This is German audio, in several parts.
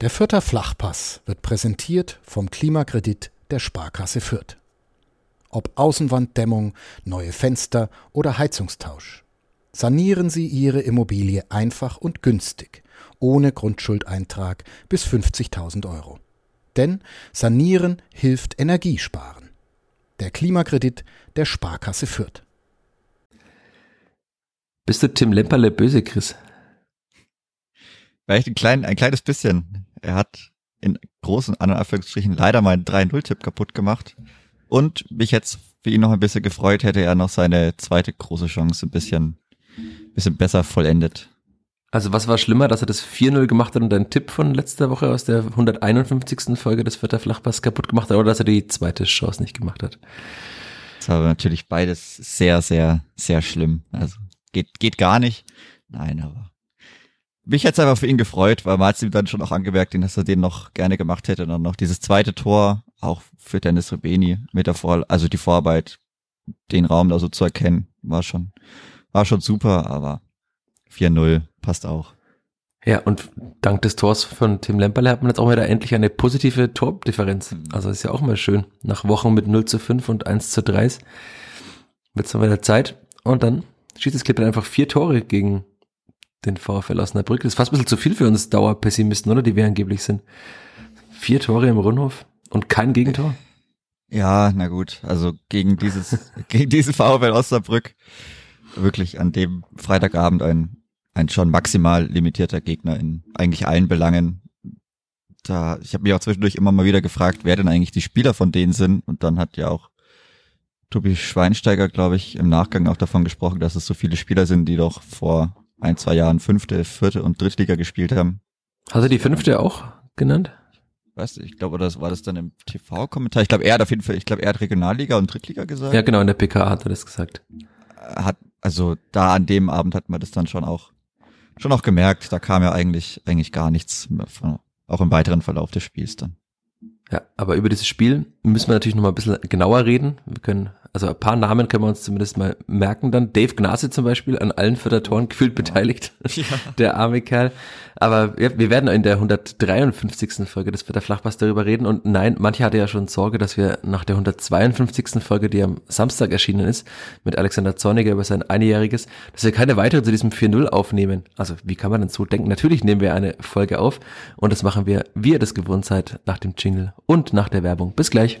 Der Fürther Flachpass wird präsentiert vom Klimakredit der Sparkasse Fürth. Ob Außenwanddämmung, neue Fenster oder Heizungstausch. Sanieren Sie Ihre Immobilie einfach und günstig, ohne Grundschuldeintrag bis 50.000 Euro. Denn Sanieren hilft Energiesparen. Der Klimakredit der Sparkasse Fürth. Bist du Tim Lemperle böse, Chris? Vielleicht ein, klein, ein kleines bisschen. Er hat in großen Anführungsstrichen leider meinen 3-0-Tipp kaputt gemacht. Und mich jetzt für ihn noch ein bisschen gefreut, hätte er noch seine zweite große Chance ein bisschen, bisschen besser vollendet. Also was war schlimmer, dass er das 4-0 gemacht hat und deinen Tipp von letzter Woche aus der 151. Folge des Vierter Flachpass kaputt gemacht hat oder dass er die zweite Chance nicht gemacht hat? Das war natürlich beides sehr, sehr, sehr schlimm. Also geht, geht gar nicht. Nein, aber mich hätte es einfach für ihn gefreut, weil man hat ihm dann schon auch angemerkt, dass er den noch gerne gemacht hätte. Und dann noch dieses zweite Tor, auch für Dennis Rebeni mit der Vor also die Vorarbeit, den Raum da so zu erkennen, war schon, war schon super, aber 4-0 passt auch. Ja, und dank des Tors von Tim Lemperle hat man jetzt auch wieder endlich eine positive Tordifferenz. Mhm. Also ist ja auch mal schön. Nach Wochen mit 0 zu 5 und 1 zu 3 wird es mal wieder Zeit. Und dann schießt das Clip einfach vier Tore gegen den VfL Osnabrück. Das ist fast ein bisschen zu viel für uns Dauerpessimisten, oder? Die wir angeblich sind. Vier Tore im Rundhof und kein Gegentor. Ja, na gut. Also gegen dieses, gegen diesen VfL Osnabrück wirklich an dem Freitagabend ein, ein schon maximal limitierter Gegner in eigentlich allen Belangen. Da, ich habe mich auch zwischendurch immer mal wieder gefragt, wer denn eigentlich die Spieler von denen sind. Und dann hat ja auch Tobi Schweinsteiger, glaube ich, im Nachgang auch davon gesprochen, dass es so viele Spieler sind, die doch vor ein, zwei Jahren fünfte, vierte und Drittliga gespielt haben. Hast du die fünfte auch genannt? Weißt du, ich glaube, das war das dann im TV-Kommentar. Ich glaube, er hat auf jeden Fall, ich glaube, er hat Regionalliga und Drittliga gesagt. Ja, genau, in der PK hat er das gesagt. Hat, also da an dem Abend hat man das dann schon auch, schon auch gemerkt. Da kam ja eigentlich, eigentlich gar nichts mehr von, auch im weiteren Verlauf des Spiels dann. Ja, aber über dieses Spiel müssen wir natürlich noch mal ein bisschen genauer reden. Wir können also ein paar Namen können wir uns zumindest mal merken dann. Dave Gnase zum Beispiel, an allen Vierter-Toren gefühlt beteiligt. Ja. Der arme Kerl. Aber ja, wir werden in der 153. Folge des Vierter Flachpass darüber reden. Und nein, manche hatte ja schon Sorge, dass wir nach der 152. Folge, die am Samstag erschienen ist, mit Alexander Zorniger über sein Einjähriges, dass wir keine weitere zu diesem 4-0 aufnehmen. Also wie kann man denn so denken? Natürlich nehmen wir eine Folge auf und das machen wir, wie ihr das gewohnt seid, nach dem Jingle und nach der Werbung. Bis gleich.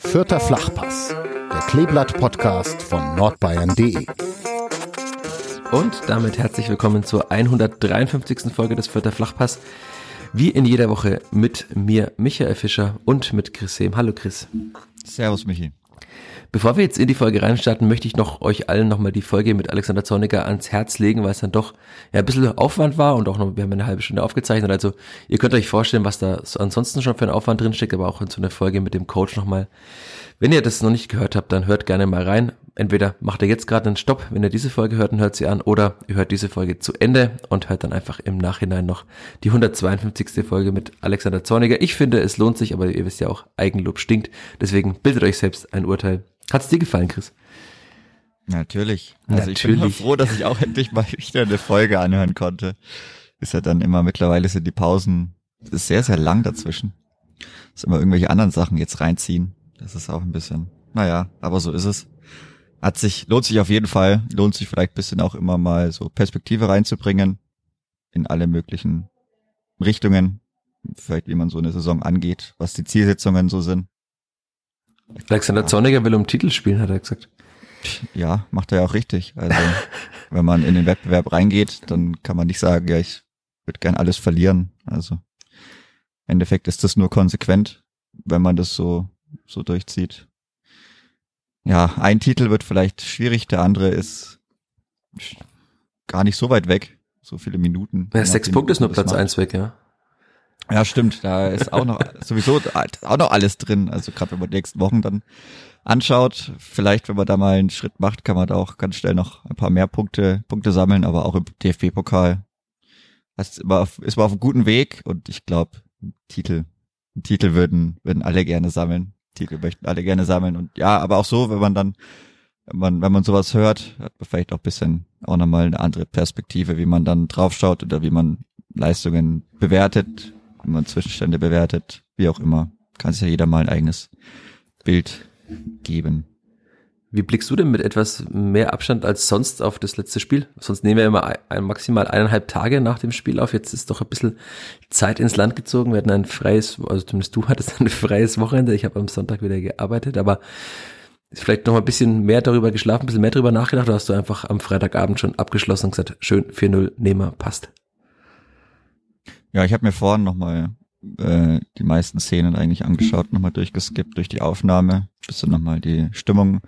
Vierter Flachpass, der Kleeblatt-Podcast von nordbayern.de. Und damit herzlich willkommen zur 153. Folge des Vierter Flachpass. Wie in jeder Woche mit mir, Michael Fischer und mit Chris Sehm. Hallo Chris. Servus Michi. Bevor wir jetzt in die Folge reinstarten, möchte ich noch euch allen nochmal die Folge mit Alexander Zorniger ans Herz legen, weil es dann doch ja, ein bisschen Aufwand war und auch noch, wir haben eine halbe Stunde aufgezeichnet. Also ihr könnt euch vorstellen, was da ansonsten schon für ein Aufwand drinsteckt, aber auch in so eine Folge mit dem Coach nochmal. Wenn ihr das noch nicht gehört habt, dann hört gerne mal rein. Entweder macht ihr jetzt gerade einen Stopp, wenn ihr diese Folge hört und hört sie an, oder ihr hört diese Folge zu Ende und hört dann einfach im Nachhinein noch die 152. Folge mit Alexander Zorniger. Ich finde, es lohnt sich, aber ihr wisst ja auch, Eigenlob stinkt. Deswegen bildet euch selbst ein Urteil. Hat's dir gefallen, Chris? Natürlich. Also Natürlich. ich bin froh, dass ich auch endlich mal wieder eine Folge anhören konnte. Ist ja dann immer, mittlerweile sind die Pausen ist sehr, sehr lang dazwischen. Dass immer irgendwelche anderen Sachen jetzt reinziehen. Das ist auch ein bisschen, naja, aber so ist es. Hat sich, lohnt sich auf jeden Fall, lohnt sich vielleicht bisschen auch immer mal so Perspektive reinzubringen in alle möglichen Richtungen. Vielleicht wie man so eine Saison angeht, was die Zielsetzungen so sind. Alexander Zorniger will um Titel spielen, hat er gesagt. Ja, macht er ja auch richtig. Also, wenn man in den Wettbewerb reingeht, dann kann man nicht sagen, ja, ich würde gern alles verlieren. Also, im Endeffekt ist das nur konsequent, wenn man das so, so durchzieht. Ja, ein Titel wird vielleicht schwierig, der andere ist gar nicht so weit weg. So viele Minuten. Ja, sechs Punkte ist nur Platz eins weg, ja. Ja, stimmt. Da ist auch noch sowieso auch noch alles drin. Also gerade wenn man die nächsten Wochen dann anschaut, vielleicht wenn man da mal einen Schritt macht, kann man da auch ganz schnell noch ein paar mehr Punkte Punkte sammeln. Aber auch im DFB-Pokal ist man auf, ist man auf einem guten Weg und ich glaube, Titel, Titel würden würden alle gerne sammeln. Titel möchten alle gerne sammeln und ja, aber auch so, wenn man dann wenn man, wenn man sowas hört, hat man vielleicht auch bisschen auch nochmal eine andere Perspektive, wie man dann draufschaut oder wie man Leistungen bewertet wenn man Zwischenstände bewertet, wie auch immer, kann sich ja jeder mal ein eigenes Bild geben. Wie blickst du denn mit etwas mehr Abstand als sonst auf das letzte Spiel? Sonst nehmen wir immer ein, maximal eineinhalb Tage nach dem Spiel auf. Jetzt ist doch ein bisschen Zeit ins Land gezogen. Wir hatten ein freies, also zumindest du hattest ein freies Wochenende. Ich habe am Sonntag wieder gearbeitet, aber vielleicht noch ein bisschen mehr darüber geschlafen, ein bisschen mehr darüber nachgedacht oder hast du einfach am Freitagabend schon abgeschlossen und gesagt, schön 4-0, Nehmer, passt? Ja, ich habe mir vorhin nochmal äh, die meisten Szenen eigentlich angeschaut, nochmal durchgeskippt durch die Aufnahme, bisschen nochmal die Stimmung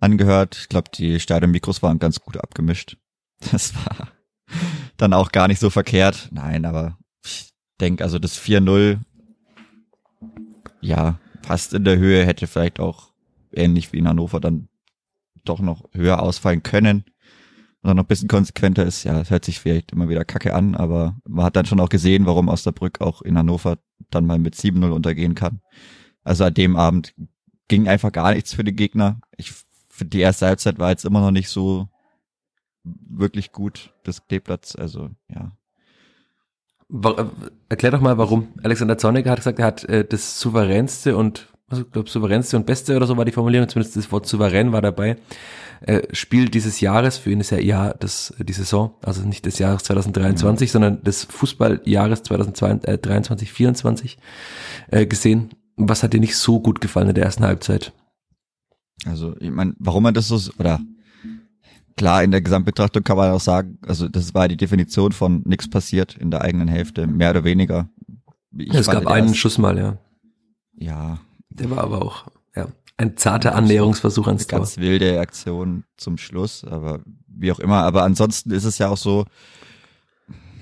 angehört. Ich glaube, die Stadion-Mikros waren ganz gut abgemischt. Das war dann auch gar nicht so verkehrt. Nein, aber ich denke, also das 4-0, ja, passt in der Höhe, hätte vielleicht auch ähnlich wie in Hannover dann doch noch höher ausfallen können noch ein bisschen konsequenter ist, ja, es hört sich vielleicht immer wieder kacke an, aber man hat dann schon auch gesehen, warum Osnabrück auch in Hannover dann mal mit 7-0 untergehen kann. Also an dem Abend ging einfach gar nichts für den Gegner. Ich finde, die erste Halbzeit war jetzt immer noch nicht so wirklich gut, das Kleeplatz, also ja. Äh, erklär doch mal, warum. Alexander Zorniger hat gesagt, er hat äh, das souveränste und, also, ich glaube, souveränste und beste oder so war die Formulierung, zumindest das Wort souverän war dabei äh, Spiel dieses Jahres, für ihn ist ja Jahr das, die Saison, also nicht des Jahres 2023, mhm. sondern des Fußballjahres 2023, 2024 äh, gesehen. Was hat dir nicht so gut gefallen in der ersten Halbzeit? Also, ich meine, warum man das so, oder klar, in der Gesamtbetrachtung kann man auch sagen, also das war die Definition von nichts passiert in der eigenen Hälfte, mehr oder weniger. Ich es gab einen Schuss mal, ja. Ja. Der war aber auch, ja. Ein zarter Annäherungsversuch ans Tor. Ganz wilde Aktion zum Schluss, aber wie auch immer. Aber ansonsten ist es ja auch so,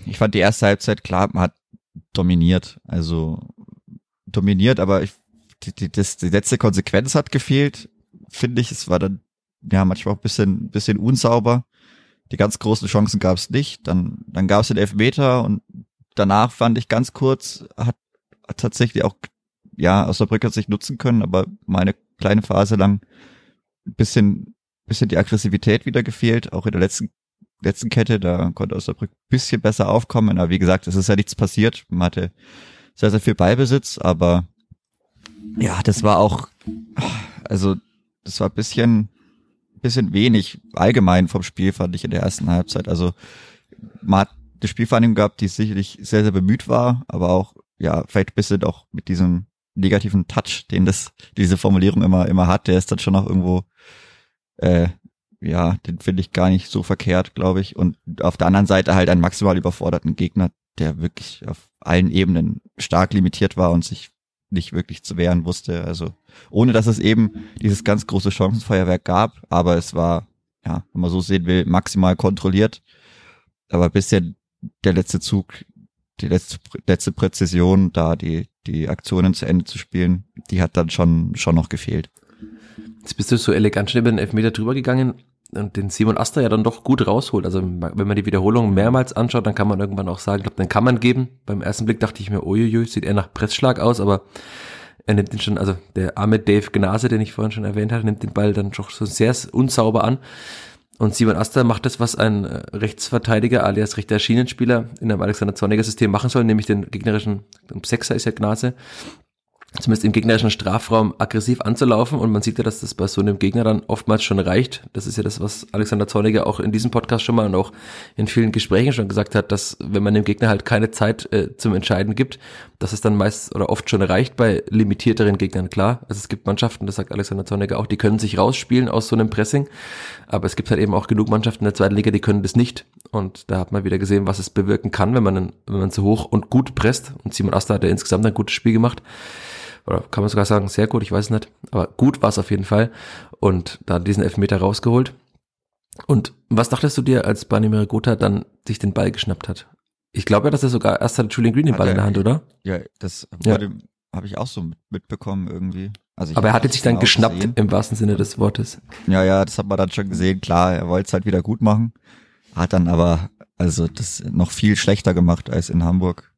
ich fand die erste Halbzeit klar, man hat dominiert. Also dominiert, aber ich, die, die, das, die letzte Konsequenz hat gefehlt, finde ich. Es war dann ja manchmal auch ein bisschen, bisschen unsauber. Die ganz großen Chancen gab es nicht. Dann, dann gab es den Elfmeter und danach fand ich ganz kurz, hat, hat tatsächlich auch, ja, aus der Brücke sich nutzen können, aber meine kleine Phase lang ein bisschen, bisschen die Aggressivität wieder gefehlt, auch in der letzten, letzten Kette, da konnte Osnabrück bisschen besser aufkommen, aber wie gesagt, es ist ja nichts passiert, man hatte sehr, sehr viel Beibesitz, aber ja, das war auch, also, das war bisschen, bisschen wenig allgemein vom Spiel, fand ich in der ersten Halbzeit, also, man hat eine Spielvereinigung gehabt, die sicherlich sehr, sehr bemüht war, aber auch, ja, vielleicht ein bisschen auch mit diesem negativen Touch, den das, diese Formulierung immer, immer hat, der ist dann schon noch irgendwo, äh, ja, den finde ich gar nicht so verkehrt, glaube ich. Und auf der anderen Seite halt einen maximal überforderten Gegner, der wirklich auf allen Ebenen stark limitiert war und sich nicht wirklich zu wehren wusste. Also ohne dass es eben dieses ganz große Chancenfeuerwerk gab, aber es war, ja, wenn man so sehen will, maximal kontrolliert. Aber bisher der letzte Zug, die letzte, letzte Präzision, da die, die Aktionen zu Ende zu spielen, die hat dann schon, schon noch gefehlt. Jetzt bist du so elegant schon über den Elfmeter drüber gegangen und den Simon Aster ja dann doch gut rausholt. Also wenn man die Wiederholung mehrmals anschaut, dann kann man irgendwann auch sagen, ich glaube, dann kann man geben. Beim ersten Blick dachte ich mir, uiuiui, sieht eher nach Pressschlag aus, aber er nimmt den schon, also der arme Dave Gnase, den ich vorhin schon erwähnt hatte, nimmt den Ball dann doch so sehr unsauber an. Und Simon Aster macht das, was ein äh, Rechtsverteidiger alias rechter Schienenspieler in einem Alexander Zorniger System machen soll, nämlich den gegnerischen, Sechser ist ja Gnase, zumindest im gegnerischen Strafraum aggressiv anzulaufen. Und man sieht ja, dass das bei so einem Gegner dann oftmals schon reicht. Das ist ja das, was Alexander Zorniger auch in diesem Podcast schon mal und auch in vielen Gesprächen schon gesagt hat, dass wenn man dem Gegner halt keine Zeit äh, zum Entscheiden gibt, dass es dann meist oder oft schon reicht bei limitierteren Gegnern. Klar, also es gibt Mannschaften, das sagt Alexander Zorniger auch, die können sich rausspielen aus so einem Pressing, aber es gibt halt eben auch genug Mannschaften in der zweiten Liga, die können das nicht. Und da hat man wieder gesehen, was es bewirken kann, wenn man, wenn man so hoch und gut presst. Und Simon Asta hat ja insgesamt ein gutes Spiel gemacht oder kann man sogar sagen, sehr gut, ich weiß nicht, aber gut war es auf jeden Fall und da diesen Elfmeter rausgeholt. Und was dachtest du dir, als Bani Miragota dann sich den Ball geschnappt hat? Ich glaube ja, dass er sogar erst hat Julian Green den Ball in der Hand, oder? Ja, das ja. habe ich auch so mitbekommen irgendwie. Also Aber er hatte sich dann genau geschnappt gesehen. im wahrsten Sinne des Wortes. Ja, ja, das hat man dann schon gesehen. Klar, er wollte es halt wieder gut machen, hat dann aber also das noch viel schlechter gemacht als in Hamburg.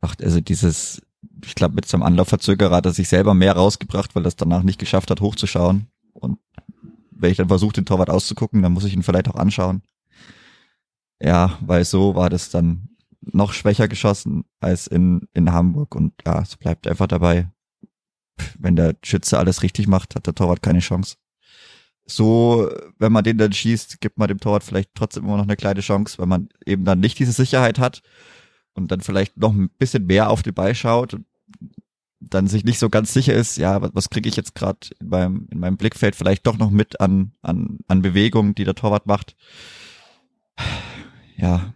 Ach, also dieses, ich glaube, mit seinem Anlaufverzögerer hat er sich selber mehr rausgebracht, weil er es danach nicht geschafft hat, hochzuschauen. Und wenn ich dann versuche, den Torwart auszugucken, dann muss ich ihn vielleicht auch anschauen. Ja, weil so war das dann noch schwächer geschossen als in, in Hamburg. Und ja, es bleibt einfach dabei. Wenn der Schütze alles richtig macht, hat der Torwart keine Chance. So, wenn man den dann schießt, gibt man dem Torwart vielleicht trotzdem immer noch eine kleine Chance, weil man eben dann nicht diese Sicherheit hat und dann vielleicht noch ein bisschen mehr auf den Ball schaut und dann sich nicht so ganz sicher ist, ja, was, was kriege ich jetzt gerade in meinem, in meinem Blickfeld vielleicht doch noch mit an, an, an Bewegungen, die der Torwart macht. Ja,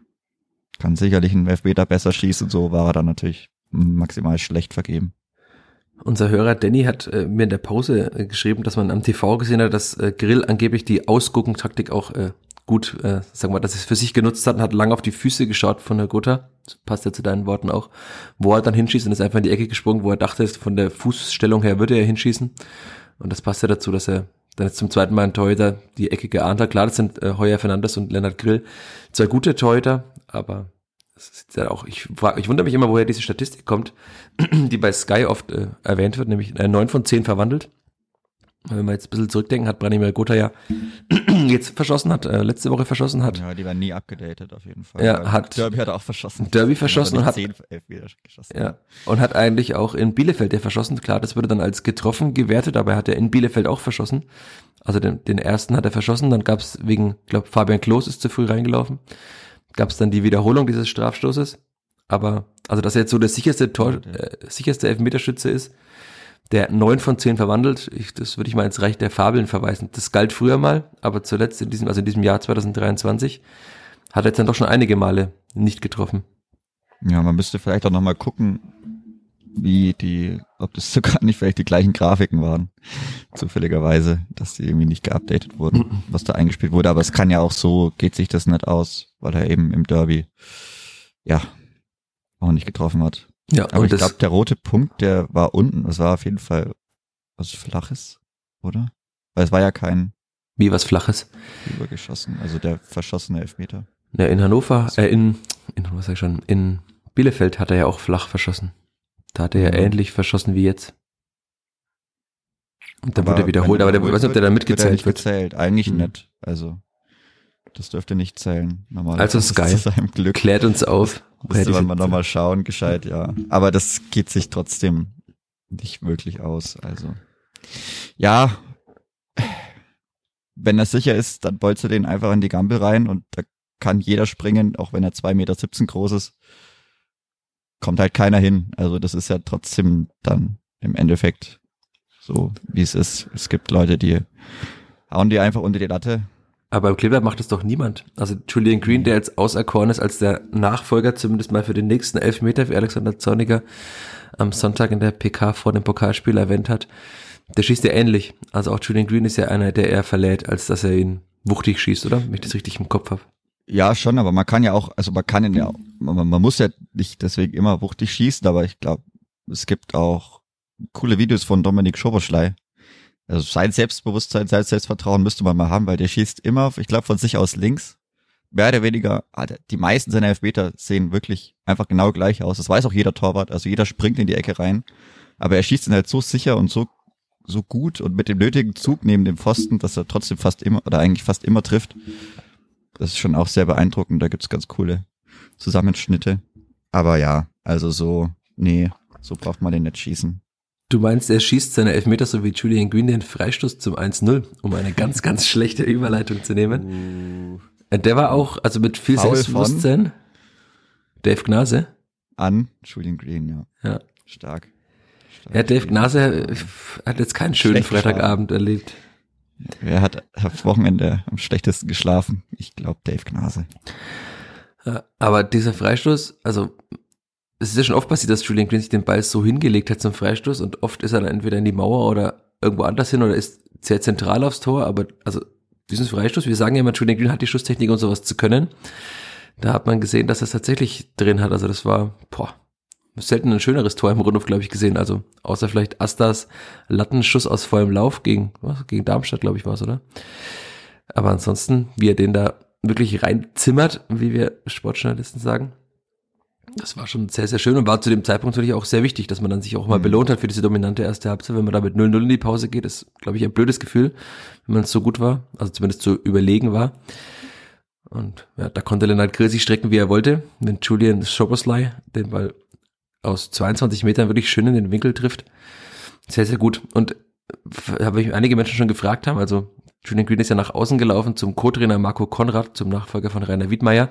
kann sicherlich ein Elfmeter besser schießen, so war er dann natürlich maximal schlecht vergeben. Unser Hörer Danny hat äh, mir in der Pause äh, geschrieben, dass man am TV gesehen hat, dass äh, Grill angeblich die Ausgucken-Taktik auch äh, gut, äh, sagen wir, dass es für sich genutzt hat und hat lange auf die Füße geschaut von der Gotha. Passt ja zu deinen Worten auch. Wo er dann hinschießt und ist einfach in die Ecke gesprungen, wo er dachte, von der Fußstellung her würde er hinschießen. Und das passt ja dazu, dass er dann jetzt zum zweiten Mal ein Torhüter die Ecke geahnt hat. Klar, das sind äh, Heuer Fernandes und Lennart Grill. Zwei gute Torhüter, aber ja auch, ich, frag, ich wundere mich immer, woher diese Statistik kommt, die bei Sky oft äh, erwähnt wird, nämlich äh, 9 von 10 verwandelt. Wenn wir jetzt ein bisschen zurückdenken, hat Branimir Gotha ja jetzt verschossen hat, äh, letzte Woche verschossen hat. Ja, die waren nie abgedatet auf jeden Fall. Ja, hat Derby hat er auch verschossen. Derby verschossen und hat zehn, elf wieder geschossen. Ja, und hat eigentlich auch in Bielefeld der verschossen. Klar, das wurde dann als getroffen gewertet, aber er hat ja in Bielefeld auch verschossen. Also den, den ersten hat er verschossen, dann gab es wegen, glaube Fabian Klos ist zu früh reingelaufen. Gab es dann die Wiederholung dieses Strafstoßes. Aber also dass er jetzt so der sicherste Tor, äh, sicherste Elfmeterschütze ist, der neun von zehn verwandelt. Ich, das würde ich mal ins Reich der Fabeln verweisen. Das galt früher mal, aber zuletzt in diesem, also in diesem Jahr 2023, hat er jetzt dann doch schon einige Male nicht getroffen. Ja, man müsste vielleicht auch nochmal gucken, wie die, ob das sogar nicht vielleicht die gleichen Grafiken waren, zufälligerweise, dass die irgendwie nicht geupdatet wurden, was da eingespielt wurde. Aber es kann ja auch so, geht sich das nicht aus, weil er eben im Derby, ja, auch nicht getroffen hat. Ja, aber ich glaube, der rote Punkt, der war unten. Das war auf jeden Fall was Flaches, oder? Weil es war ja kein. Wie was Flaches? Übergeschossen, also der verschossene Elfmeter. Ja, in Hannover, äh, in, in, was sag ich schon, in Bielefeld hat er ja auch flach verschossen. Da hat er ja, ja ähnlich verschossen wie jetzt. Und dann aber wurde er wiederholt, aber der, weiß nicht, ob der da mitgezählt wird. Gezählt. Eigentlich mhm. nicht. Also, das dürfte nicht zählen. Normalerweise also Sky, klärt uns auf. Müsste man mal nochmal schauen, gescheit, ja. Aber das geht sich trotzdem nicht wirklich aus. Also ja, wenn er sicher ist, dann bolzt er den einfach in die Gampel rein und da kann jeder springen, auch wenn er zwei Meter siebzehn groß ist. Kommt halt keiner hin. Also das ist ja trotzdem dann im Endeffekt so, wie es ist. Es gibt Leute, die hauen die einfach unter die Latte aber im Kleeblatt macht es doch niemand. Also Julian Green, der jetzt auserkoren ist als der Nachfolger, zumindest mal für den nächsten Elfmeter, wie Alexander Zorniger am Sonntag in der PK vor dem Pokalspiel erwähnt hat, der schießt ja ähnlich. Also auch Julian Green ist ja einer, der eher verlädt, als dass er ihn wuchtig schießt, oder? Wenn ich das richtig im Kopf habe. Ja, schon, aber man kann ja auch, also man kann ihn ja, man, man muss ja nicht deswegen immer wuchtig schießen, aber ich glaube, es gibt auch coole Videos von Dominik Schoberschlei, also sein Selbstbewusstsein, sein Selbstvertrauen müsste man mal haben, weil der schießt immer, ich glaube, von sich aus links. Mehr oder weniger, die meisten seiner Elfmeter sehen wirklich einfach genau gleich aus. Das weiß auch jeder Torwart. Also jeder springt in die Ecke rein. Aber er schießt ihn halt so sicher und so, so gut und mit dem nötigen Zug neben dem Pfosten, dass er trotzdem fast immer oder eigentlich fast immer trifft. Das ist schon auch sehr beeindruckend. Da gibt's ganz coole Zusammenschnitte. Aber ja, also so, nee, so braucht man den nicht schießen. Du meinst, er schießt seine Elfmeter so wie Julian Green den Freistoß zum 1-0, um eine ganz, ganz schlechte Überleitung zu nehmen. Uh. Der war auch, also mit viel Foul Selbstbewusstsein. Dave Gnase. An Julian Green, ja. Ja. Stark. Stark ja, Dave Gnase hat jetzt keinen schönen Schlecht Freitagabend erlebt. Wer hat am Wochenende am schlechtesten geschlafen? Ich glaube Dave Gnase. Aber dieser Freistoß, also es ist ja schon oft passiert, dass Julian Green sich den Ball so hingelegt hat zum Freistoß und oft ist er dann entweder in die Mauer oder irgendwo anders hin oder ist sehr zentral aufs Tor, aber also diesen Freistoß, wir sagen ja immer, Julian Green hat die Schusstechnik und sowas zu können. da hat man gesehen, dass er es tatsächlich drin hat. Also das war, boah, selten ein schöneres Tor im Rundhof, glaube ich, gesehen. Also außer vielleicht Astas Lattenschuss aus vollem Lauf gegen, was, gegen Darmstadt, glaube ich, war es, oder? Aber ansonsten, wie er den da wirklich reinzimmert, wie wir Sportjournalisten sagen, das war schon sehr, sehr schön und war zu dem Zeitpunkt natürlich auch sehr wichtig, dass man dann sich auch mal mhm. belohnt hat für diese dominante erste Halbzeit. Wenn man da mit 0-0 in die Pause geht, ist, glaube ich, ein blödes Gefühl, wenn man so gut war, also zumindest so überlegen war. Und ja, da konnte Lennart Grill sich strecken, wie er wollte. Wenn Julian Schoboslai den Ball aus 22 Metern wirklich schön in den Winkel trifft. Sehr, sehr gut. Und habe ich einige Menschen schon gefragt haben, also Julian Green ist ja nach außen gelaufen zum Co-Trainer Marco Konrad, zum Nachfolger von Rainer Wiedmeier.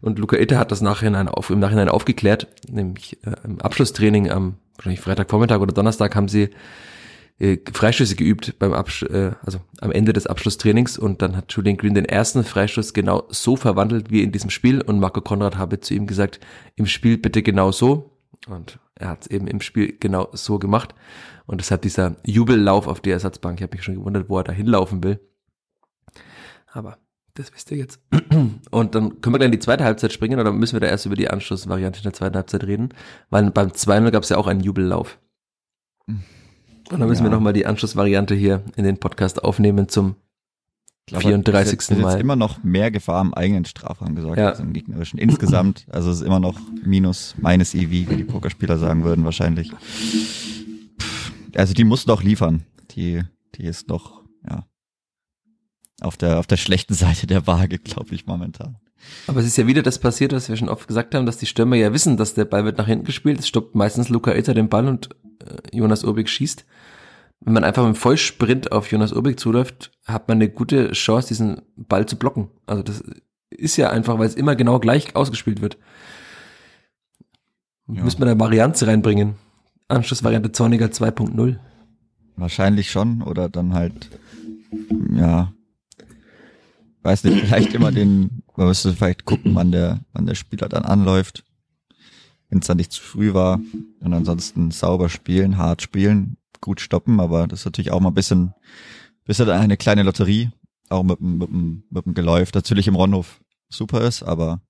Und Luca Itter hat das nachhinein auf, im Nachhinein aufgeklärt, nämlich äh, im Abschlusstraining am wahrscheinlich Freitagvormittag oder Donnerstag haben sie äh, Freistöße geübt beim Absch äh, also am Ende des Abschlusstrainings und dann hat Julian Green den ersten Freistoß genau so verwandelt wie in diesem Spiel und Marco Konrad habe zu ihm gesagt, im Spiel bitte genau so und er hat es eben im Spiel genau so gemacht. Und deshalb dieser Jubellauf auf die Ersatzbank. Ich habe mich schon gewundert, wo er da hinlaufen will. Aber das wisst ihr jetzt. Und dann können wir gleich in die zweite Halbzeit springen oder müssen wir da erst über die Anschlussvariante in der zweiten Halbzeit reden? Weil beim 2-0 gab es ja auch einen Jubellauf. Und dann müssen ja. wir nochmal die Anschlussvariante hier in den Podcast aufnehmen zum glaube, 34. Ist jetzt, Mal. Ist immer noch mehr Gefahr im eigenen Strafraum gesagt ja. als im gegnerischen. Insgesamt, also es ist immer noch minus, meines EV, wie die Pokerspieler sagen würden wahrscheinlich. Also die muss doch liefern. Die, die ist noch, ja, auf der, auf der schlechten Seite der Waage, glaube ich, momentan. Aber es ist ja wieder das passiert, was wir schon oft gesagt haben, dass die Stürmer ja wissen, dass der Ball wird nach hinten gespielt. Es stoppt meistens Luca Itter den Ball und äh, Jonas Urbig schießt wenn man einfach mit Vollsprint auf Jonas Urbig zuläuft, hat man eine gute Chance, diesen Ball zu blocken. Also das ist ja einfach, weil es immer genau gleich ausgespielt wird. Ja. Müsste man da Varianz reinbringen. Anschlussvariante Zorniger 2.0. Wahrscheinlich schon, oder dann halt, ja, weiß nicht, vielleicht immer den, man müsste vielleicht gucken, wann der, wann der Spieler dann anläuft. Wenn es dann nicht zu früh war. Und ansonsten sauber spielen, hart spielen, gut stoppen, aber das ist natürlich auch mal ein bisschen, bisschen eine kleine Lotterie, auch mit, mit, mit, mit dem Geläuf. Natürlich im Ronhof super ist, aber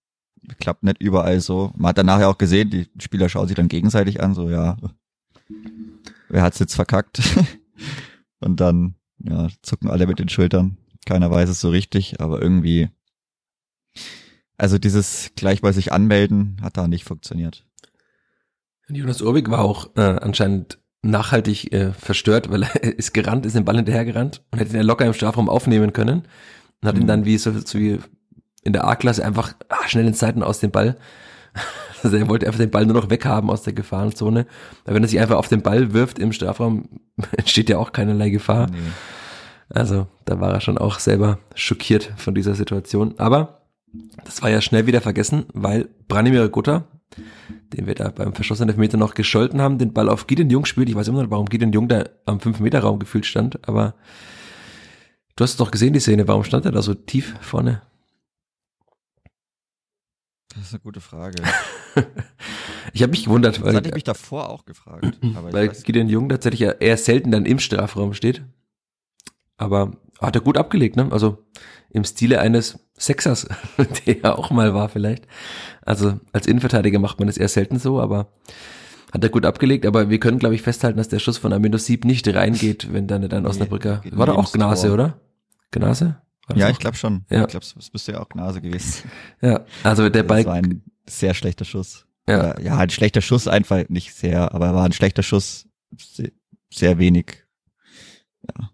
klappt nicht überall so. Man hat danach ja auch gesehen, die Spieler schauen sich dann gegenseitig an, so ja, wer hat's jetzt verkackt? Und dann, ja, zucken alle mit den Schultern. Keiner weiß es so richtig, aber irgendwie, also dieses gleich bei sich anmelden hat da nicht funktioniert. Jonas Urbig war auch äh, anscheinend nachhaltig äh, verstört, weil er ist gerannt, ist den Ball hinterhergerannt und hätte ihn ja locker im Strafraum aufnehmen können und hat mhm. ihn dann wie so, so wie in der A-Klasse einfach ach, schnell in Zeiten aus dem Ball. Also er wollte einfach den Ball nur noch weghaben aus der Gefahrenzone. Weil wenn er sich einfach auf den Ball wirft im Strafraum, entsteht ja auch keinerlei Gefahr. Nee. Also da war er schon auch selber schockiert von dieser Situation. Aber das war ja schnell wieder vergessen, weil Branimir Gutter, den wir da beim verschossenen Elfmeter noch gescholten haben, den Ball auf Gideon Jung spielt. Ich weiß immer noch, warum Gideon Jung da am 5-Meter-Raum gefühlt stand, aber du hast es doch gesehen, die Szene. Warum stand er da so tief vorne? Das ist eine gute Frage. ich habe mich gewundert, weil. Das hatte ich mich davor auch gefragt. weil Gideon Jung tatsächlich ja eher selten dann im Strafraum steht. Aber hat er gut abgelegt, ne? Also im Stile eines Sexers, der ja auch mal war vielleicht. Also als Innenverteidiger macht man das eher selten so, aber hat er gut abgelegt. Aber wir können, glaube ich, festhalten, dass der Schuss von Amino Sieb nicht reingeht, wenn dann dann Osnabrücker. Nee, war da auch Gnase, Tor. oder? Gnase? Ja, ich glaube schon. Ja. Ich glaube, es müsste ja auch Gnase gewesen. Ja, also der Ball. Das war ein sehr schlechter Schuss. Ja. ja, ein schlechter Schuss einfach, nicht sehr, aber war ein schlechter Schuss, sehr, sehr wenig, ja,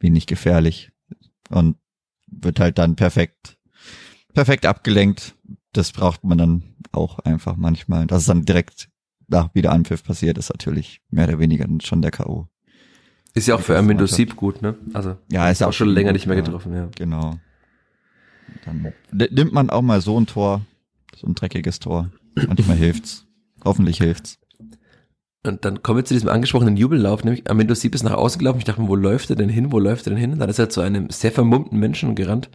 wenig gefährlich. Und wird halt dann perfekt perfekt abgelenkt. Das braucht man dann auch einfach manchmal. Dass es dann direkt nach Wiederanpfiff passiert, ist natürlich mehr oder weniger schon der K.O. Ist ja auch für Armindo Sieb gut, ne? Also, ja, ist auch schon länger gut, nicht mehr getroffen, ja. Genau. Dann nimmt man auch mal so ein Tor, so ein dreckiges Tor. Manchmal hilft's. Hoffentlich hilft's. Und dann kommen wir zu diesem angesprochenen Jubellauf, nämlich Armindo Sieb ist nach außen gelaufen. Ich dachte mir, wo läuft er denn hin? Wo läuft er denn hin? Und dann ist er zu einem sehr vermummten Menschen gerannt,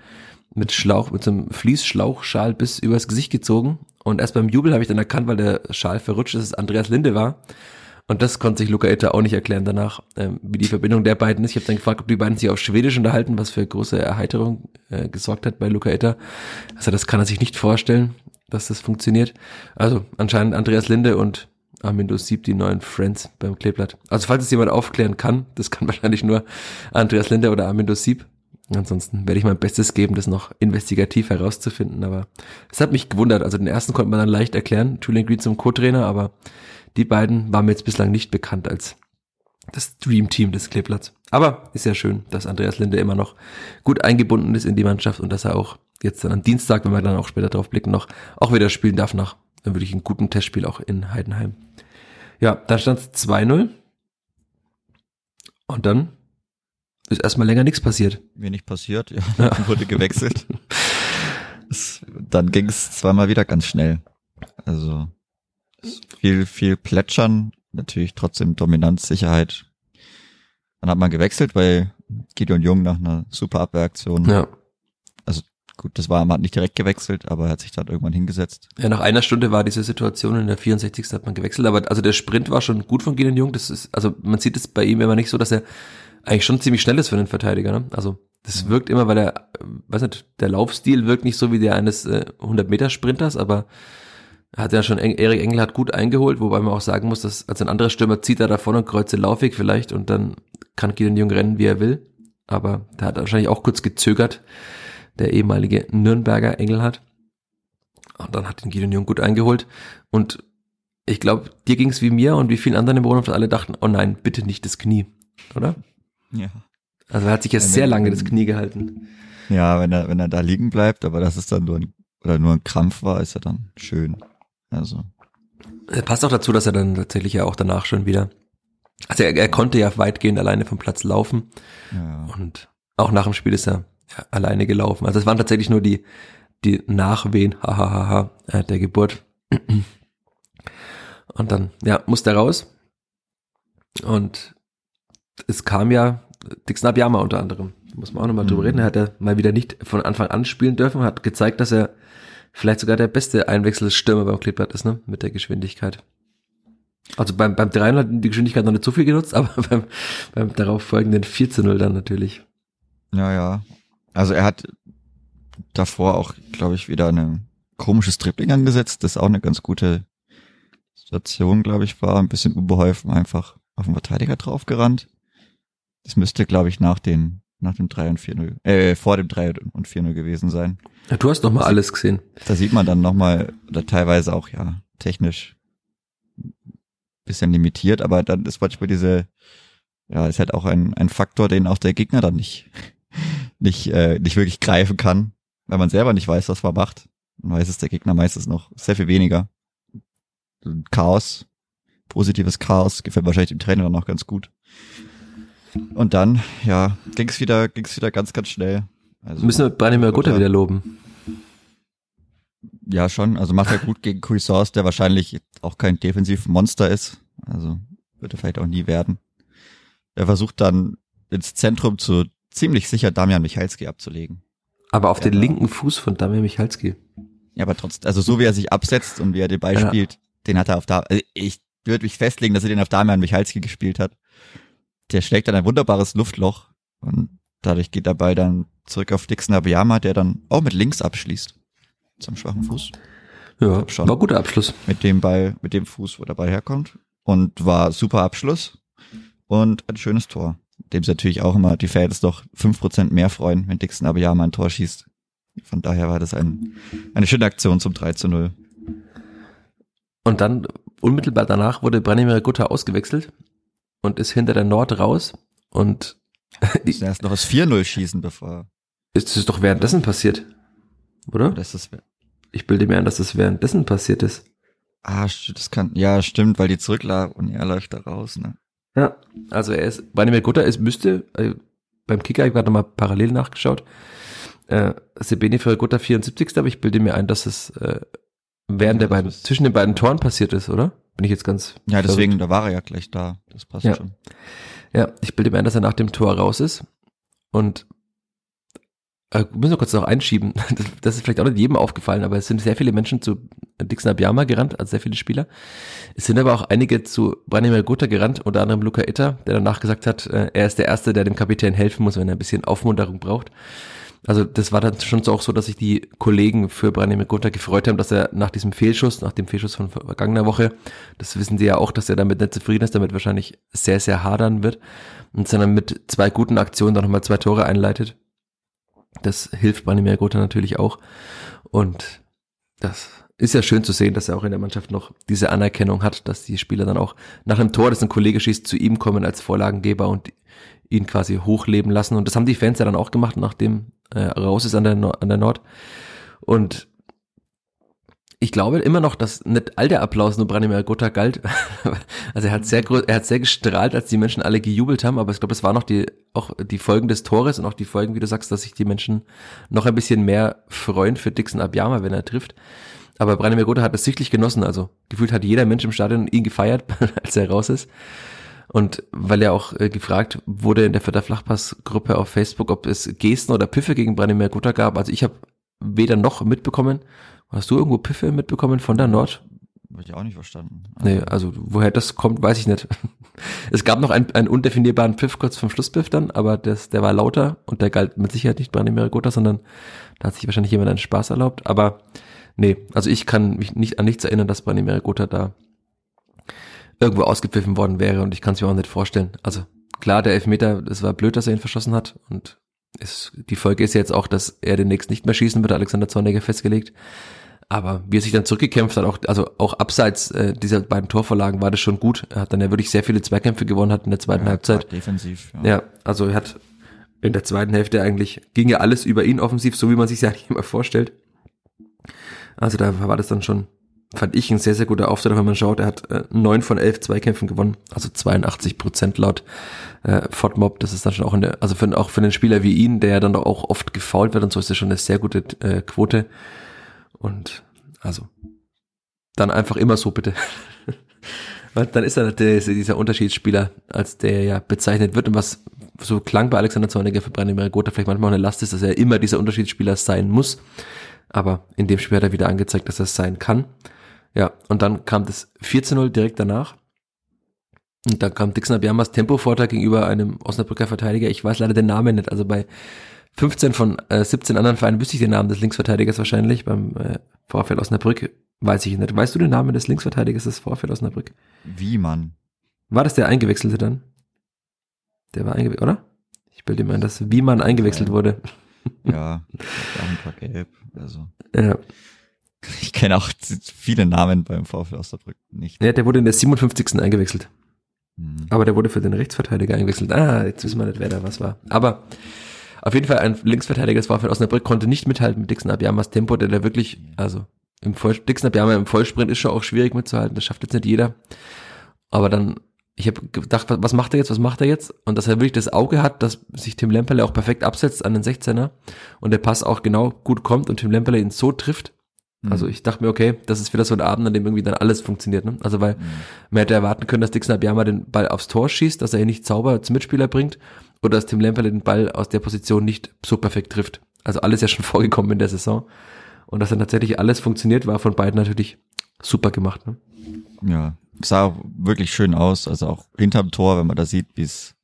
mit Schlauch, mit so einem Fließschlauchschal bis übers Gesicht gezogen. Und erst beim Jubel habe ich dann erkannt, weil der Schal verrutscht ist, dass es Andreas Linde war. Und das konnte sich Luca Itter auch nicht erklären danach, ähm, wie die Verbindung der beiden ist. Ich habe dann gefragt, ob die beiden sich auf Schwedisch unterhalten, was für große Erheiterung äh, gesorgt hat bei Luca Itter. Also das kann er sich nicht vorstellen. dass das funktioniert. Also anscheinend Andreas Linde und Armindo Sieb, die neuen Friends beim Kleeblatt. Also falls es jemand aufklären kann, das kann wahrscheinlich nur Andreas Linde oder Armindo Sieb. Ansonsten werde ich mein Bestes geben, das noch investigativ herauszufinden. Aber es hat mich gewundert. Also den ersten konnte man dann leicht erklären, Julian Green zum Co-Trainer, aber die beiden waren mir jetzt bislang nicht bekannt als das Dream Team des Kleeblatts. Aber ist ja schön, dass Andreas Linde immer noch gut eingebunden ist in die Mannschaft und dass er auch jetzt dann am Dienstag, wenn wir dann auch später drauf blicken, noch auch wieder spielen darf nach dann wirklich einen guten Testspiel auch in Heidenheim. Ja, da stand es 2-0. Und dann ist erstmal länger nichts passiert. Wenig passiert, ja. ja. wurde gewechselt. dann ging es zweimal wieder ganz schnell. Also viel, viel Plätschern, natürlich trotzdem Dominanz, Sicherheit. Dann hat man gewechselt, weil Gideon Jung nach einer super Abwehraktion ja. Gut, das war, man hat nicht direkt gewechselt, aber er hat sich dann irgendwann hingesetzt. Ja, nach einer Stunde war diese Situation, in der 64. hat man gewechselt, aber also der Sprint war schon gut von Gideon Jung, das ist, also man sieht es bei ihm immer nicht so, dass er eigentlich schon ziemlich schnell ist für einen Verteidiger, ne? Also, das ja. wirkt immer, weil er, weiß nicht, der Laufstil wirkt nicht so wie der eines äh, 100 Meter Sprinters, aber er hat ja schon, Erik Engel hat gut eingeholt, wobei man auch sagen muss, dass als ein anderer Stürmer zieht er davon und kreuzt den Laufweg vielleicht und dann kann Gideon Jung rennen, wie er will. Aber der hat wahrscheinlich auch kurz gezögert der ehemalige Nürnberger Engel hat. Und dann hat den Gideon Jung gut eingeholt. Und ich glaube, dir ging es wie mir und wie vielen anderen im Wohnhaus, alle dachten, oh nein, bitte nicht das Knie, oder? Ja. Also er hat sich ja, sehr lange das Knie gehalten. Ja, wenn er, wenn er da liegen bleibt, aber das ist dann nur ein, oder nur ein Krampf war, ist er dann schön. Also. Er passt auch dazu, dass er dann tatsächlich ja auch danach schon wieder, also er, er konnte ja weitgehend alleine vom Platz laufen. Ja. Und auch nach dem Spiel ist er ja, alleine gelaufen. Also es waren tatsächlich nur die, die Nachwehen, hahaha, äh, der Geburt. Und dann, ja, musste er raus. Und es kam ja Dixon Abiyama unter anderem. Da muss man auch nochmal mhm. drüber reden. Er hat ja mal wieder nicht von Anfang an spielen dürfen, hat gezeigt, dass er vielleicht sogar der beste Einwechselstürmer beim Kleeblatt ist, ne? Mit der Geschwindigkeit. Also beim, beim 3 hat die Geschwindigkeit noch nicht so viel genutzt, aber beim, beim darauf folgenden 4 zu 0 dann natürlich. Ja, ja. Also er hat davor auch, glaube ich, wieder ein komisches Dribbling angesetzt, das auch eine ganz gute Situation, glaube ich, war. Ein bisschen unbeholfen einfach auf den Verteidiger draufgerannt. Das müsste, glaube ich, nach den nach dem 3 und 4-0, äh, vor dem 3 und 4-0 gewesen sein. Ja, du hast noch mal das alles gesehen. Da sieht man dann noch mal, oder teilweise auch, ja, technisch bisschen limitiert, aber dann ist manchmal diese, ja, ist halt auch ein, ein Faktor, den auch der Gegner dann nicht, nicht, äh, nicht wirklich greifen kann, weil man selber nicht weiß, was man macht. Man weiß es der Gegner meistens noch sehr viel weniger. Chaos, positives Chaos, gefällt wahrscheinlich dem Trainer dann auch ganz gut. Und dann, ja, ging's wieder, ging's wieder ganz, ganz schnell. Also, Müssen wir Branimir Gutter wieder loben. Ja, schon. Also macht er gut gegen Cuisance, der wahrscheinlich auch kein Defensivmonster ist. Also wird er vielleicht auch nie werden. Er versucht dann ins Zentrum zu ziemlich sicher Damian Michalski abzulegen. Aber auf ja, den linken Fuß von Damian Michalski. Ja, aber trotzdem, also so wie er sich absetzt und wie er den Ball ja. spielt, den hat er auf da, also ich würde mich festlegen, dass er den auf Damian Michalski gespielt hat. Der schlägt dann ein wunderbares Luftloch und dadurch geht der Ball dann zurück auf Dixon Abiyama, der dann auch mit links abschließt. Zum schwachen Fuß. Ja, schon. War guter Abschluss. Mit dem Ball, mit dem Fuß, wo der Ball herkommt. Und war super Abschluss und ein schönes Tor dem sie natürlich auch immer die Fans doch fünf Prozent mehr freuen, wenn Dixon mal ein Tor schießt. Von daher war das ein, eine schöne Aktion zum 3 zu 0. Und dann unmittelbar danach wurde Branimir Gutta ausgewechselt und ist hinter der Nord raus und die, erst noch das 4-0 schießen, bevor. Ist es doch währenddessen passiert, oder? Das ist, ich bilde mir ein, dass das währenddessen passiert ist. Ah, das kann, ja, stimmt, weil die zurücklag und er läuft da raus, ne? Ja, also er ist, Branimir Gutta, es müsste, äh, beim Kicker, ich habe nochmal parallel nachgeschaut, äh, Sebeni für Gutta 74. Aber ich bilde mir ein, dass es äh, während der beiden, zwischen den beiden Toren passiert ist, oder? Bin ich jetzt ganz. Ja, deswegen, verrückt. da war er ja gleich da. Das passt ja. schon. Ja, ich bilde mir ein, dass er nach dem Tor raus ist. Und äh, müssen wir kurz noch einschieben. Das, das, ist vielleicht auch nicht jedem aufgefallen, aber es sind sehr viele Menschen zu Dixon Abiyama gerannt, also sehr viele Spieler. Es sind aber auch einige zu Branimir Gutta gerannt, unter anderem Luca Itter, der danach gesagt hat, äh, er ist der Erste, der dem Kapitän helfen muss, wenn er ein bisschen Aufmunterung braucht. Also das war dann schon so auch so, dass sich die Kollegen für Branimir Gotha gefreut haben, dass er nach diesem Fehlschuss, nach dem Fehlschuss von vergangener Woche, das wissen sie ja auch, dass er damit nicht zufrieden ist, damit wahrscheinlich sehr, sehr hadern wird und sondern mit zwei guten Aktionen dann nochmal zwei Tore einleitet. Das hilft Branimir Gotha natürlich auch und das ist ja schön zu sehen, dass er auch in der Mannschaft noch diese Anerkennung hat, dass die Spieler dann auch nach einem Tor, das ein Kollege schießt, zu ihm kommen als Vorlagengeber und ihn quasi hochleben lassen. Und das haben die Fans ja dann auch gemacht, nachdem er raus ist an der, an der Nord. Und ich glaube immer noch, dass nicht all der Applaus nur Branimir Gotha galt. also er hat sehr er hat sehr gestrahlt, als die Menschen alle gejubelt haben, aber ich glaube, es war noch die, auch die Folgen des Tores und auch die Folgen, wie du sagst, dass sich die Menschen noch ein bisschen mehr freuen für Dixon Abiyama, wenn er trifft. Aber Branimir Gotha hat es sichtlich genossen, also gefühlt hat jeder Mensch im Stadion ihn gefeiert, als er raus ist. Und weil er auch äh, gefragt wurde in der Vierter Flachpass-Gruppe auf Facebook, ob es Gesten oder Piffe gegen Branimir Gotha gab. Also ich habe weder noch mitbekommen. Hast du irgendwo Piffe mitbekommen von der Nord? Habe ich auch nicht verstanden. Also nee, also woher das kommt, weiß ich nicht. Es gab noch einen, einen undefinierbaren Pfiff kurz vom Schlusspfiff dann, aber das, der war lauter und der galt mit Sicherheit nicht Branimir Gotha, sondern da hat sich wahrscheinlich jemand einen Spaß erlaubt. Aber nee, also ich kann mich nicht an nichts erinnern, dass Branimir Gotha da irgendwo ausgepfiffen worden wäre und ich kann es mir auch nicht vorstellen. Also klar, der Elfmeter, es war blöd, dass er ihn verschossen hat und ist, die Folge ist jetzt auch, dass er demnächst nicht mehr schießen wird, Alexander Zorniger festgelegt. Aber wie er sich dann zurückgekämpft hat, auch, also auch abseits äh, dieser beiden Torvorlagen war das schon gut. Er hat dann ja wirklich sehr viele Zweikämpfe gewonnen, hat in der zweiten ja, Halbzeit. Defensiv. Ja. ja, also er hat in der zweiten Hälfte eigentlich, ging ja alles über ihn offensiv, so wie man sich ja nicht immer vorstellt. Also da war das dann schon fand ich ein sehr, sehr guter Auftritt, wenn man schaut. Er hat äh, neun von elf Zweikämpfen gewonnen, also 82 Prozent laut äh, Fortmob. Das ist dann schon auch eine, also für, auch für einen Spieler wie ihn, der ja dann auch oft gefault wird und so ist das schon eine sehr gute äh, Quote. Und also dann einfach immer so bitte. Weil dann ist er der, dieser Unterschiedsspieler, als der ja bezeichnet wird und was so klang bei Alexander Zorniger für Branimir Gotha vielleicht manchmal auch eine Last ist, dass er immer dieser Unterschiedsspieler sein muss. Aber in dem Spiel hat er wieder angezeigt, dass es sein kann. Ja, und dann kam das 4-0 direkt danach. Und dann kam Dixon Abiyamas Tempovorteil gegenüber einem Osnabrücker Verteidiger. Ich weiß leider den Namen nicht. Also bei 15 von äh, 17 anderen Vereinen wüsste ich den Namen des Linksverteidigers wahrscheinlich. Beim äh, VfL Osnabrück weiß ich nicht. Weißt du den Namen des Linksverteidigers des VfL Osnabrück? Wie, Mann? War das der Eingewechselte dann? Der war eingewechselt, oder? Ich bilde mir ein, dass Wiemann eingewechselt wurde. Ja, auch ein paar gelb. Also. Ja. Ich kenne auch viele Namen beim VfL Osnabrück nicht. Ja, der wurde in der 57. eingewechselt. Mhm. Aber der wurde für den Rechtsverteidiger eingewechselt. Ah, jetzt wissen wir nicht, wer da was war. Aber auf jeden Fall ein Linksverteidiger des VfL Osnabrück konnte nicht mithalten mit Dixon Abiyamas Tempo, der da wirklich, also im Voll, Dixon Abiyama im Vollsprint ist schon auch schwierig mitzuhalten. Das schafft jetzt nicht jeder. Aber dann ich habe gedacht, was macht er jetzt, was macht er jetzt? Und dass er wirklich das Auge hat, dass sich Tim Lemperle auch perfekt absetzt an den 16er und der Pass auch genau gut kommt und Tim Lemperle ihn so trifft, Mhm. Also ich dachte mir, okay, das ist wieder so ein Abend, an dem irgendwie dann alles funktioniert. Ne? Also weil mhm. man hätte erwarten können, dass Dixon Abiyama den Ball aufs Tor schießt, dass er ihn nicht sauber zum Mitspieler bringt oder dass Tim Lemperle den Ball aus der Position nicht so perfekt trifft. Also alles ja schon vorgekommen in der Saison. Und dass dann tatsächlich alles funktioniert, war von beiden natürlich super gemacht. Ne? Ja, sah wirklich schön aus. Also auch hinterm Tor, wenn man da sieht, wie es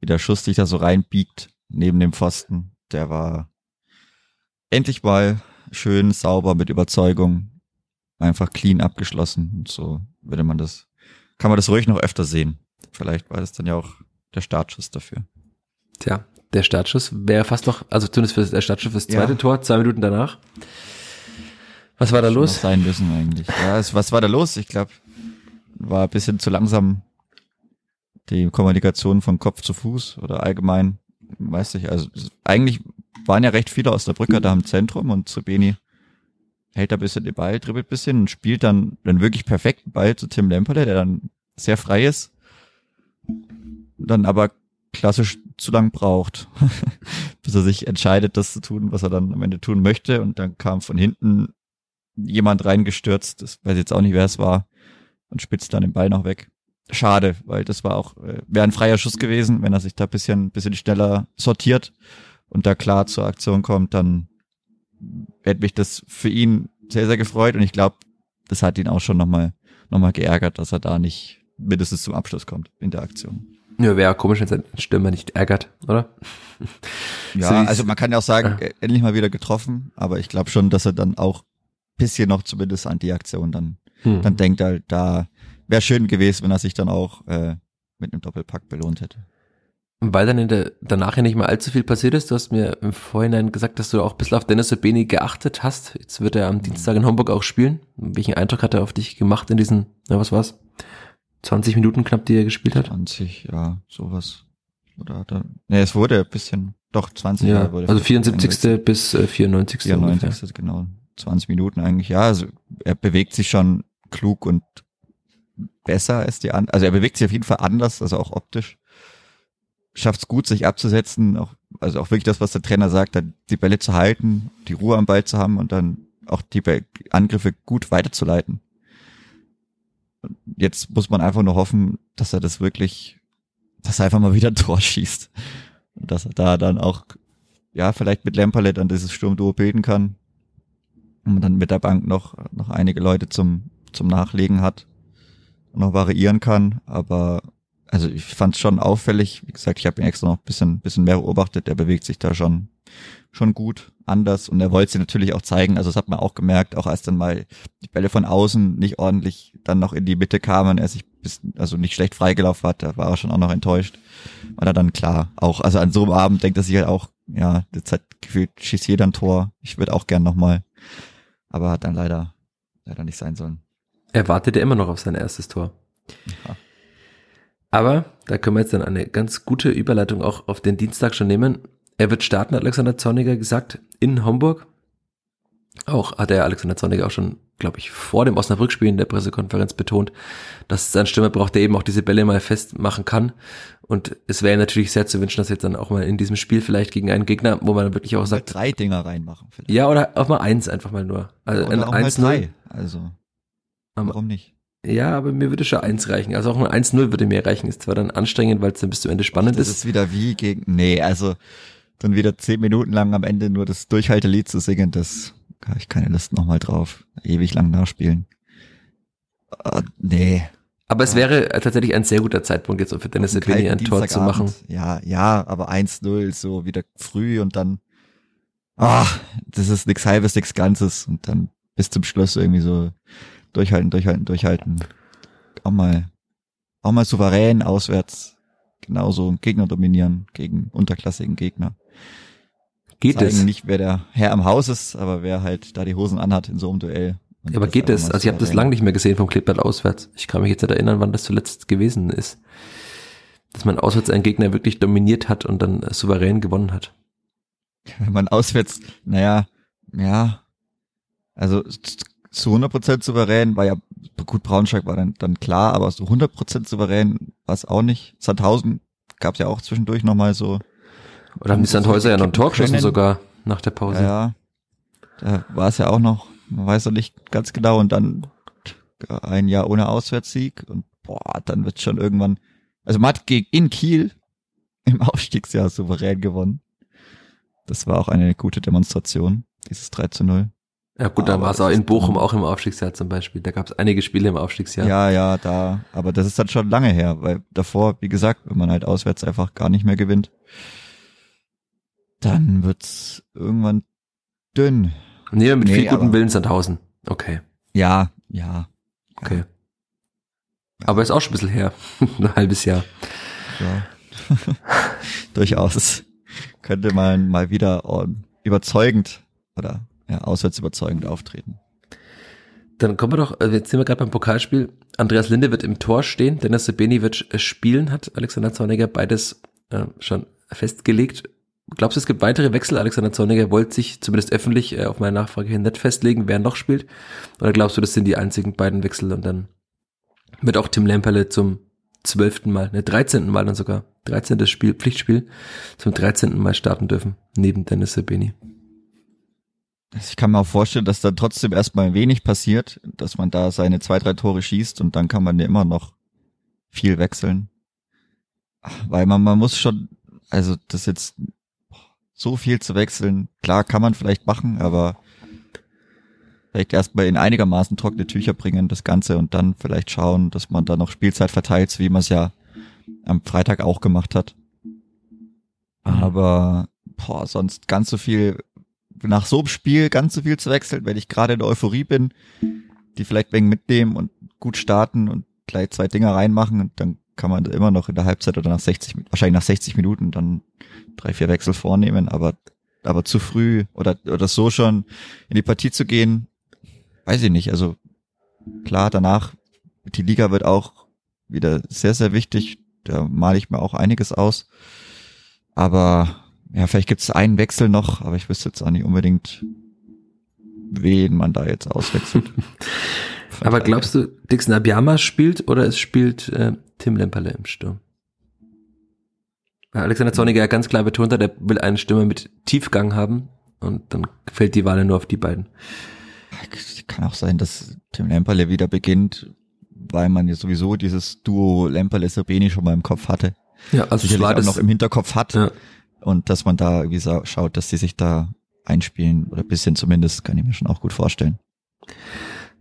wie der Schuss sich da so reinbiegt neben dem Pfosten. Der war endlich mal schön, sauber, mit Überzeugung, einfach clean abgeschlossen. Und so würde man das, kann man das ruhig noch öfter sehen. Vielleicht war das dann ja auch der Startschuss dafür. Tja, der Startschuss wäre fast noch, also zumindest für der Startschuss fürs zweite ja. Tor, zwei Minuten danach. Was war da los? Sein müssen eigentlich. Ja, es, was war da los? Ich glaube, war ein bisschen zu langsam die Kommunikation von Kopf zu Fuß oder allgemein, weiß ich. Also eigentlich waren ja recht viele aus der Brücke da im Zentrum und Zubeni hält da ein bisschen den Ball, dribbelt ein bisschen und spielt dann den wirklich perfekten Ball zu Tim Lemperle, der dann sehr frei ist, dann aber klassisch zu lang braucht, bis er sich entscheidet, das zu tun, was er dann am Ende tun möchte. Und dann kam von hinten jemand reingestürzt, das weiß jetzt auch nicht, wer es war, und spitzt dann den Ball noch weg. Schade, weil das war auch, äh, wäre ein freier Schuss gewesen, wenn er sich da bisschen, bisschen schneller sortiert und da klar zur Aktion kommt, dann hätte mich das für ihn sehr, sehr gefreut und ich glaube, das hat ihn auch schon nochmal noch mal geärgert, dass er da nicht mindestens zum Abschluss kommt in der Aktion. Ja, wäre komisch, wenn sein Stürmer nicht ärgert, oder? Ja, so also man kann ja auch sagen, ja. endlich mal wieder getroffen, aber ich glaube schon, dass er dann auch bisschen noch zumindest an die Aktion dann, hm. dann denkt halt, da wäre schön gewesen, wenn er sich dann auch äh, mit einem Doppelpack belohnt hätte. Weil dann in der, danach ja nicht mehr allzu viel passiert ist, du hast mir im Vorhinein gesagt, dass du auch ein bisschen auf Dennis Obeni geachtet hast. Jetzt wird er am Dienstag in Homburg auch spielen. Welchen Eindruck hat er auf dich gemacht in diesen, na was war's? 20 Minuten knapp, die er gespielt hat? 20, ja, sowas. Oder hat er, ne, es wurde ein bisschen, doch 20 ja, wurde Also 74. bis äh, 94. 94. Ungefähr. genau. 20 Minuten eigentlich, ja. Also er bewegt sich schon klug und besser als die anderen. Also er bewegt sich auf jeden Fall anders, also auch optisch. Schafft es gut, sich abzusetzen, auch, also auch wirklich das, was der Trainer sagt, dann die Bälle zu halten, die Ruhe am Ball zu haben und dann auch die Angriffe gut weiterzuleiten. Jetzt muss man einfach nur hoffen, dass er das wirklich, dass er einfach mal wieder ein Tor schießt. Und dass er da dann auch, ja, vielleicht mit Lemperle dann dieses Sturmduo bilden kann. Und dann mit der Bank noch, noch einige Leute zum, zum Nachlegen hat und noch variieren kann. Aber also ich fand es schon auffällig. Wie gesagt, ich habe ihn extra noch ein bisschen, bisschen mehr beobachtet. Der bewegt sich da schon, schon gut anders und er wollte sie natürlich auch zeigen. Also das hat man auch gemerkt, auch als dann mal die Bälle von außen nicht ordentlich dann noch in die Mitte kamen, er sich bis, also nicht schlecht freigelaufen hat, da war er schon auch noch enttäuscht. War er dann klar, auch, also an so einem Abend denkt er sich halt auch, ja, jetzt hat gefühlt, schießt jeder ein Tor. Ich würde auch gern nochmal. Aber hat dann leider, leider nicht sein sollen. Er wartet ja immer noch auf sein erstes Tor. Ja. Aber da können wir jetzt dann eine ganz gute Überleitung auch auf den Dienstag schon nehmen. Er wird starten, hat Alexander Zorniger gesagt, in Homburg. Auch hat er Alexander Zorniger auch schon, glaube ich, vor dem Osnabrück-Spiel in der Pressekonferenz betont, dass sein Stürmer braucht, der eben auch diese Bälle mal festmachen kann. Und es wäre natürlich sehr zu wünschen, dass jetzt dann auch mal in diesem Spiel vielleicht gegen einen Gegner, wo man wirklich auch sagt. Drei Dinger reinmachen. Vielleicht. Ja, oder auch mal eins einfach mal nur. Also oder ein 1 drei. Also. Warum nicht? Ja, aber mir würde schon eins reichen. Also auch ein 1-0 würde mir reichen. Ist zwar dann anstrengend, weil es dann bis zum Ende spannend das ist. Das ist wieder wie gegen, nee, also dann wieder zehn Minuten lang am Ende nur das Durchhaltelied zu singen, das habe ich keine Lust nochmal drauf. Ewig lang nachspielen. Uh, nee. Aber es wäre tatsächlich ein sehr guter Zeitpunkt jetzt für Dennis Sebini ein Tor zu machen. Ja, ja, aber 1-0 so wieder früh und dann, ach, das ist nix halbes, nix Ganzes und dann bis zum Schluss irgendwie so durchhalten, durchhalten, durchhalten. Auch mal, auch mal souverän auswärts genauso Gegner dominieren gegen unterklassigen Gegner. Geht Zeigen es? nicht, wer der Herr am Haus ist, aber wer halt da die Hosen anhat in so einem Duell. Ja, aber geht es? Also ich habe das lange nicht mehr gesehen vom Kleeblatt auswärts. Ich kann mich jetzt nicht erinnern, wann das zuletzt gewesen ist. Dass man auswärts einen Gegner wirklich dominiert hat und dann souverän gewonnen hat. Wenn man auswärts, naja, ja, also zu 100% souverän war ja, gut, Braunschweig war dann, dann klar, aber so 100% souverän war es auch nicht. Sandhausen gab es ja auch zwischendurch nochmal so. Oder haben die Sandhäuser ja noch ein Tor geschossen sogar nach der Pause. Ja, da war es ja auch noch, man weiß noch nicht ganz genau und dann ein Jahr ohne Auswärtssieg und boah, dann wird schon irgendwann, also man hat gegen in Kiel im Aufstiegsjahr souverän gewonnen. Das war auch eine gute Demonstration, dieses 3 zu 0. Ja gut, dann war es auch in Bochum auch im Aufstiegsjahr zum Beispiel. Da gab es einige Spiele im Aufstiegsjahr. Ja, ja, da. Aber das ist dann schon lange her, weil davor, wie gesagt, wenn man halt auswärts einfach gar nicht mehr gewinnt, dann wird's irgendwann dünn. Nee, mit nee, viel guten Willen Sandhausen. Okay. Ja, ja. Okay. Ja. Aber ist auch schon ein bisschen her. ein halbes Jahr. Ja. Durchaus. Könnte man mal wieder überzeugend oder ja, auswärts überzeugend auftreten. Dann kommen wir doch, äh, jetzt sind wir gerade beim Pokalspiel. Andreas Linde wird im Tor stehen, Dennis Sebeni wird äh, spielen, hat Alexander Zorniger beides äh, schon festgelegt. Glaubst du, es gibt weitere Wechsel? Alexander Zorniger wollte sich zumindest öffentlich äh, auf meine Nachfrage hin nicht festlegen, wer noch spielt. Oder glaubst du, das sind die einzigen beiden Wechsel und dann wird auch Tim Lemperle zum zwölften Mal, ne, dreizehnten Mal dann sogar, dreizehntes Spiel, Pflichtspiel, zum dreizehnten Mal starten dürfen, neben Dennis Sebeni. Ich kann mir auch vorstellen, dass da trotzdem erstmal wenig passiert, dass man da seine zwei, drei Tore schießt und dann kann man ja immer noch viel wechseln. Weil man, man muss schon, also das jetzt so viel zu wechseln, klar kann man vielleicht machen, aber vielleicht erstmal in einigermaßen trockene Tücher bringen, das Ganze, und dann vielleicht schauen, dass man da noch Spielzeit verteilt, wie man es ja am Freitag auch gemacht hat. Mhm. Aber boah, sonst ganz so viel, nach so einem Spiel ganz so viel zu wechseln, wenn ich gerade in der Euphorie bin, die vielleicht wegen mitnehmen und gut starten und gleich zwei Dinger reinmachen und dann kann man immer noch in der Halbzeit oder nach 60, wahrscheinlich nach 60 Minuten dann drei, vier Wechsel vornehmen, aber, aber zu früh oder, oder so schon in die Partie zu gehen, weiß ich nicht. Also klar, danach, die Liga wird auch wieder sehr, sehr wichtig. Da male ich mir auch einiges aus. Aber ja, vielleicht gibt es einen Wechsel noch, aber ich wüsste jetzt auch nicht unbedingt, wen man da jetzt auswechselt. aber glaubst du, Dixon Abiyama spielt oder es spielt äh, Tim Lemperle im Sturm? Weil Alexander Zorniger ja ganz klar betont hat, er will eine Stimme mit Tiefgang haben und dann fällt die Wahl nur auf die beiden. Kann auch sein, dass Tim Lemperle wieder beginnt, weil man ja sowieso dieses Duo Lemperle-Sabeni schon mal im Kopf hatte. Ja, also Sicherlich war das noch im Hinterkopf hat. Ja. Und dass man da wie schaut, dass sie sich da einspielen oder bisschen zumindest, kann ich mir schon auch gut vorstellen.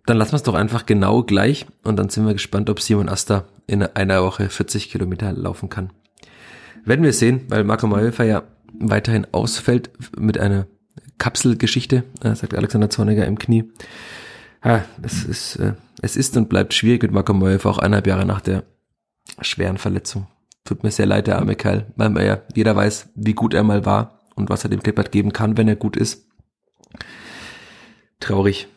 Dann lassen wir es doch einfach genau gleich und dann sind wir gespannt, ob Simon Asta in einer Woche 40 Kilometer laufen kann. Werden wir sehen, weil Marco Mayhofer ja weiterhin ausfällt mit einer Kapselgeschichte, äh, sagt Alexander Zorniger im Knie. Ja, es ist, äh, es ist und bleibt schwierig mit Marco Mayhofer auch eineinhalb Jahre nach der schweren Verletzung. Tut mir sehr leid, der arme Kerl, weil ja jeder weiß, wie gut er mal war und was er dem Clippert geben kann, wenn er gut ist. Traurig.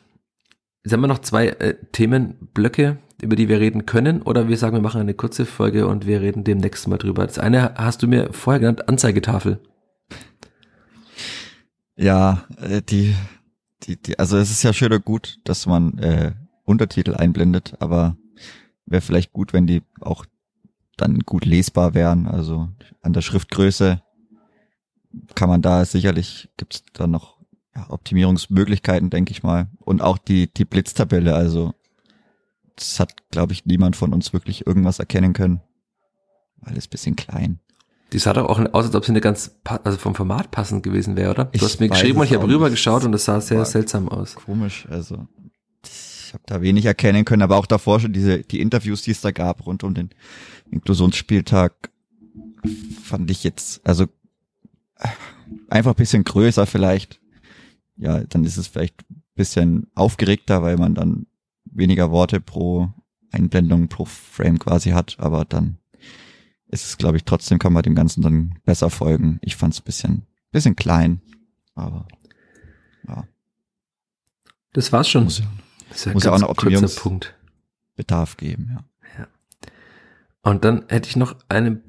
Jetzt haben wir noch zwei äh, Themenblöcke, über die wir reden können, oder wir sagen, wir machen eine kurze Folge und wir reden demnächst mal drüber. Das eine hast du mir vorher genannt, Anzeigetafel. Ja, äh, die, die, die, also es ist ja schön und gut, dass man äh, Untertitel einblendet, aber wäre vielleicht gut, wenn die auch dann gut lesbar wären. Also an der Schriftgröße kann man da sicherlich, gibt's da noch ja, Optimierungsmöglichkeiten, denke ich mal. Und auch die, die Blitztabelle, also das hat, glaube ich, niemand von uns wirklich irgendwas erkennen können. Alles bisschen klein. Die sah doch auch aus, als ob sie eine ganz, also vom Format passend gewesen wäre, oder? Du ich hast mir geschrieben und ich habe rüber geschaut und es sah sehr seltsam aus. Komisch, also habe da wenig erkennen können, aber auch davor schon diese die Interviews, die es da gab rund um den Inklusionsspieltag, fand ich jetzt, also einfach bisschen größer vielleicht. Ja, dann ist es vielleicht bisschen aufgeregter, weil man dann weniger Worte pro Einblendung, pro Frame quasi hat, aber dann ist es, glaube ich, trotzdem kann man dem Ganzen dann besser folgen. Ich fand es bisschen, bisschen klein, aber ja. Das war's schon. Muss, ja, muss ja auch noch Optimierungsbedarf geben, ja. Und dann hätte ich noch eine,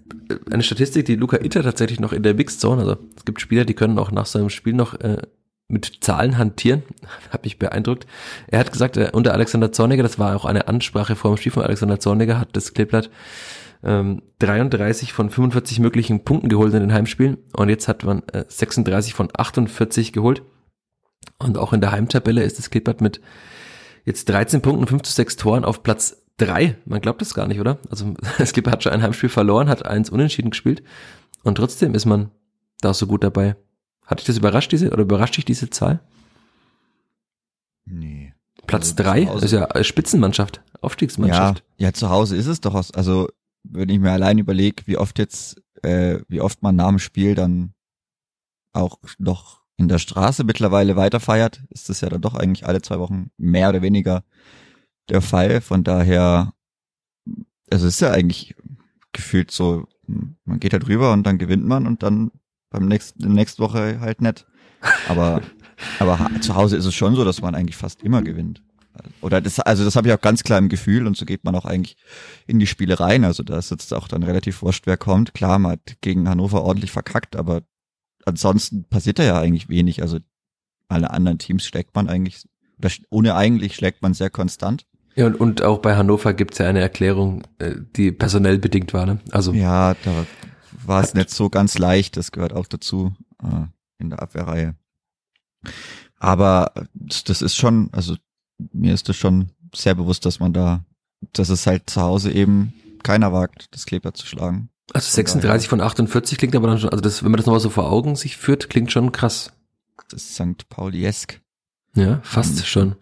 eine Statistik, die Luca Itter tatsächlich noch in der Mixed Zone, also es gibt Spieler, die können auch nach so einem Spiel noch äh, mit Zahlen hantieren, hat mich beeindruckt. Er hat gesagt, äh, unter Alexander Zorniger, das war auch eine Ansprache vor dem Spiel von Alexander Zorniger, hat das Kleeblatt ähm, 33 von 45 möglichen Punkten geholt in den Heimspielen und jetzt hat man äh, 36 von 48 geholt. Und auch in der Heimtabelle ist das Kleeblatt mit jetzt 13 Punkten, 5 zu 6 Toren auf Platz 3. Man glaubt das gar nicht, oder? Also das Kleeblatt hat schon ein Heimspiel verloren, hat eins unentschieden gespielt und trotzdem ist man da so gut dabei. Hat dich das überrascht, diese, oder überrascht dich diese Zahl? Nee. Platz also drei ist ja Spitzenmannschaft, Aufstiegsmannschaft. Ja, ja, zu Hause ist es doch, aus, also wenn ich mir allein überlege, wie oft jetzt, äh, wie oft man nach dem Spiel dann auch noch in der Straße mittlerweile weiterfeiert, ist das ja dann doch eigentlich alle zwei Wochen mehr oder weniger der Fall. Von daher, also es ist ja eigentlich gefühlt so, man geht da halt drüber und dann gewinnt man und dann beim nächsten, nächste Woche halt nicht. Aber, aber zu Hause ist es schon so, dass man eigentlich fast immer gewinnt. Oder das, also das habe ich auch ganz klar im Gefühl und so geht man auch eigentlich in die Spiele rein. Also da ist jetzt auch dann relativ wurscht, wer kommt. Klar, man hat gegen Hannover ordentlich verkackt, aber ansonsten passiert da ja eigentlich wenig. Also alle anderen Teams schlägt man eigentlich, oder ohne eigentlich schlägt man sehr konstant. Ja, und, und auch bei Hannover gibt's ja eine Erklärung, äh, die personell bedingt war. Ne? Also ja, da war es nicht so ganz leicht. Das gehört auch dazu äh, in der Abwehrreihe. Aber das ist schon, also mir ist das schon sehr bewusst, dass man da, dass es halt zu Hause eben keiner wagt, das Kleber zu schlagen. Also 36 von 48 klingt aber dann schon, also das, wenn man das nochmal so vor Augen sich führt, klingt schon krass. Das ist St. Pauli-esk. Ja, fast schon.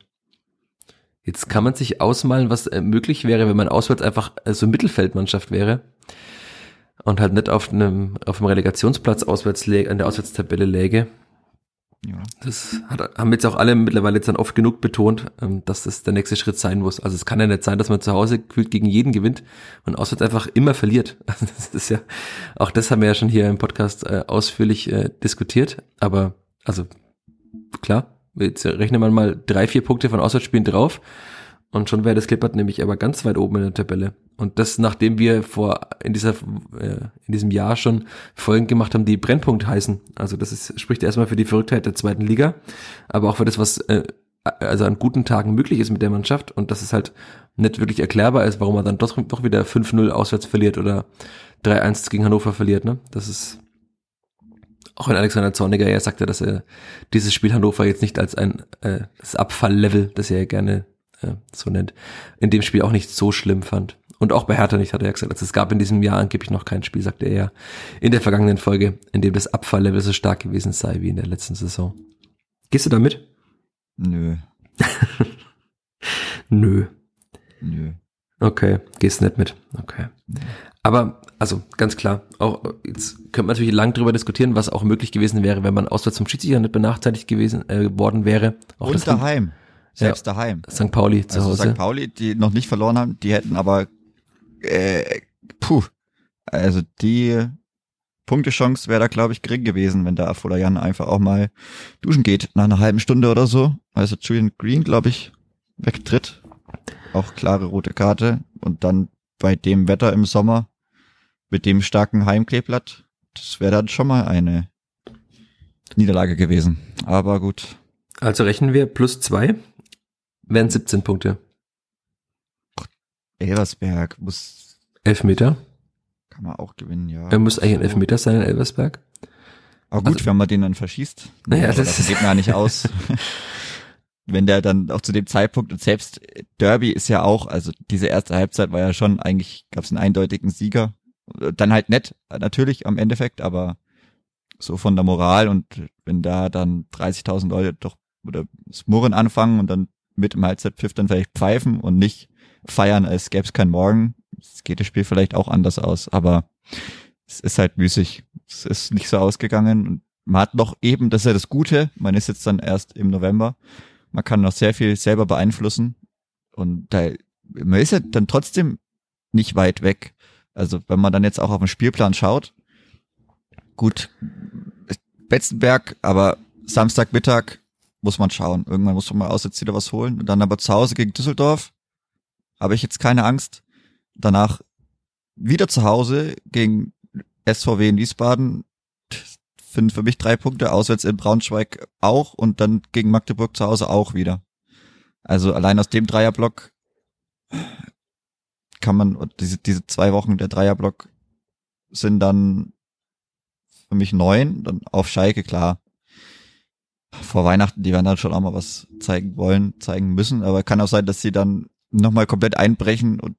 Jetzt kann man sich ausmalen, was äh, möglich wäre, wenn man auswärts einfach äh, so Mittelfeldmannschaft wäre. und halt nicht auf einem, auf einem Relegationsplatz auswärts läge, an der Auswärtstabelle läge. Ja. Das hat, haben jetzt auch alle mittlerweile jetzt dann oft genug betont, ähm, dass das der nächste Schritt sein muss. Also es kann ja nicht sein, dass man zu Hause gefühlt gegen jeden gewinnt und auswärts einfach immer verliert. Also das ist ja, auch das haben wir ja schon hier im Podcast äh, ausführlich äh, diskutiert. Aber also klar, jetzt rechnet man mal drei, vier Punkte von Auswärtsspielen drauf und schon wäre das Klippert nämlich aber ganz weit oben in der Tabelle. Und das, nachdem wir vor in dieser äh, in diesem Jahr schon Folgen gemacht haben, die Brennpunkt heißen. Also das ist, spricht erstmal für die Verrücktheit der zweiten Liga, aber auch für das, was äh, also an guten Tagen möglich ist mit der Mannschaft und dass es halt nicht wirklich erklärbar ist, warum man dann doch, doch wieder 5-0 auswärts verliert oder 3-1 gegen Hannover verliert. Ne? Das ist auch wenn Alexander Zorniger ja sagte, dass er dieses Spiel Hannover jetzt nicht als ein äh, das Abfalllevel, das er gerne äh, so nennt, in dem Spiel auch nicht so schlimm fand. Und auch bei Hertha nicht, hat er ja gesagt. Also es gab in diesem Jahr angeblich noch kein Spiel, sagte er ja in der vergangenen Folge, in dem das Abfalllevel so stark gewesen sei wie in der letzten Saison. Gehst du da mit? Nö. Nö. Nö. Okay, gehst nicht mit. Okay. Aber, also ganz klar, auch jetzt könnte man natürlich lang drüber diskutieren, was auch möglich gewesen wäre, wenn man auswärts zum Schiedsrichter nicht benachteiligt gewesen äh, worden wäre. Auch Und daheim. Selbst ja, daheim. St. Pauli zu also Hause. St. Pauli, die noch nicht verloren haben, die hätten aber äh, puh, also die Punktechance wäre da, glaube ich, gering gewesen, wenn da Afola Jan einfach auch mal duschen geht nach einer halben Stunde oder so. Also Julian Green, glaube ich, wegtritt. Auch klare rote Karte. Und dann bei dem Wetter im Sommer mit dem starken Heimkleeblatt, das wäre dann schon mal eine Niederlage gewesen. Aber gut. Also rechnen wir plus zwei wären 17 Punkte. Elversberg muss. Elfmeter? Kann man auch gewinnen, ja. Er muss eigentlich ein Elfmeter sein in Elversberg. Aber gut, also, wenn man den dann verschießt. Naja, das, das geht mir ja nicht aus. wenn der dann auch zu dem Zeitpunkt und selbst Derby ist ja auch, also diese erste Halbzeit war ja schon eigentlich, gab es einen eindeutigen Sieger. Dann halt nett, natürlich am Endeffekt, aber so von der Moral und wenn da dann 30.000 Leute doch oder das Murren anfangen und dann mit im Halbzeitpfiff dann vielleicht pfeifen und nicht feiern, als gäbe es kein Morgen. Es geht das Spiel vielleicht auch anders aus, aber es ist halt müßig. Es ist nicht so ausgegangen und man hat noch eben, das ist ja das Gute, man ist jetzt dann erst im November, man kann noch sehr viel selber beeinflussen und da, man ist ja dann trotzdem nicht weit weg. Also wenn man dann jetzt auch auf den Spielplan schaut, gut, Betzenberg, aber Samstagmittag muss man schauen. Irgendwann muss man mal auswärts wieder was holen. Und dann aber zu Hause gegen Düsseldorf habe ich jetzt keine Angst. Danach wieder zu Hause gegen SVW in Wiesbaden finden für mich drei Punkte, auswärts in Braunschweig auch und dann gegen Magdeburg zu Hause auch wieder. Also allein aus dem Dreierblock kann man, diese, diese zwei Wochen der Dreierblock sind dann für mich neun, dann auf Schalke klar vor Weihnachten, die werden dann schon auch mal was zeigen wollen, zeigen müssen, aber kann auch sein, dass sie dann nochmal komplett einbrechen und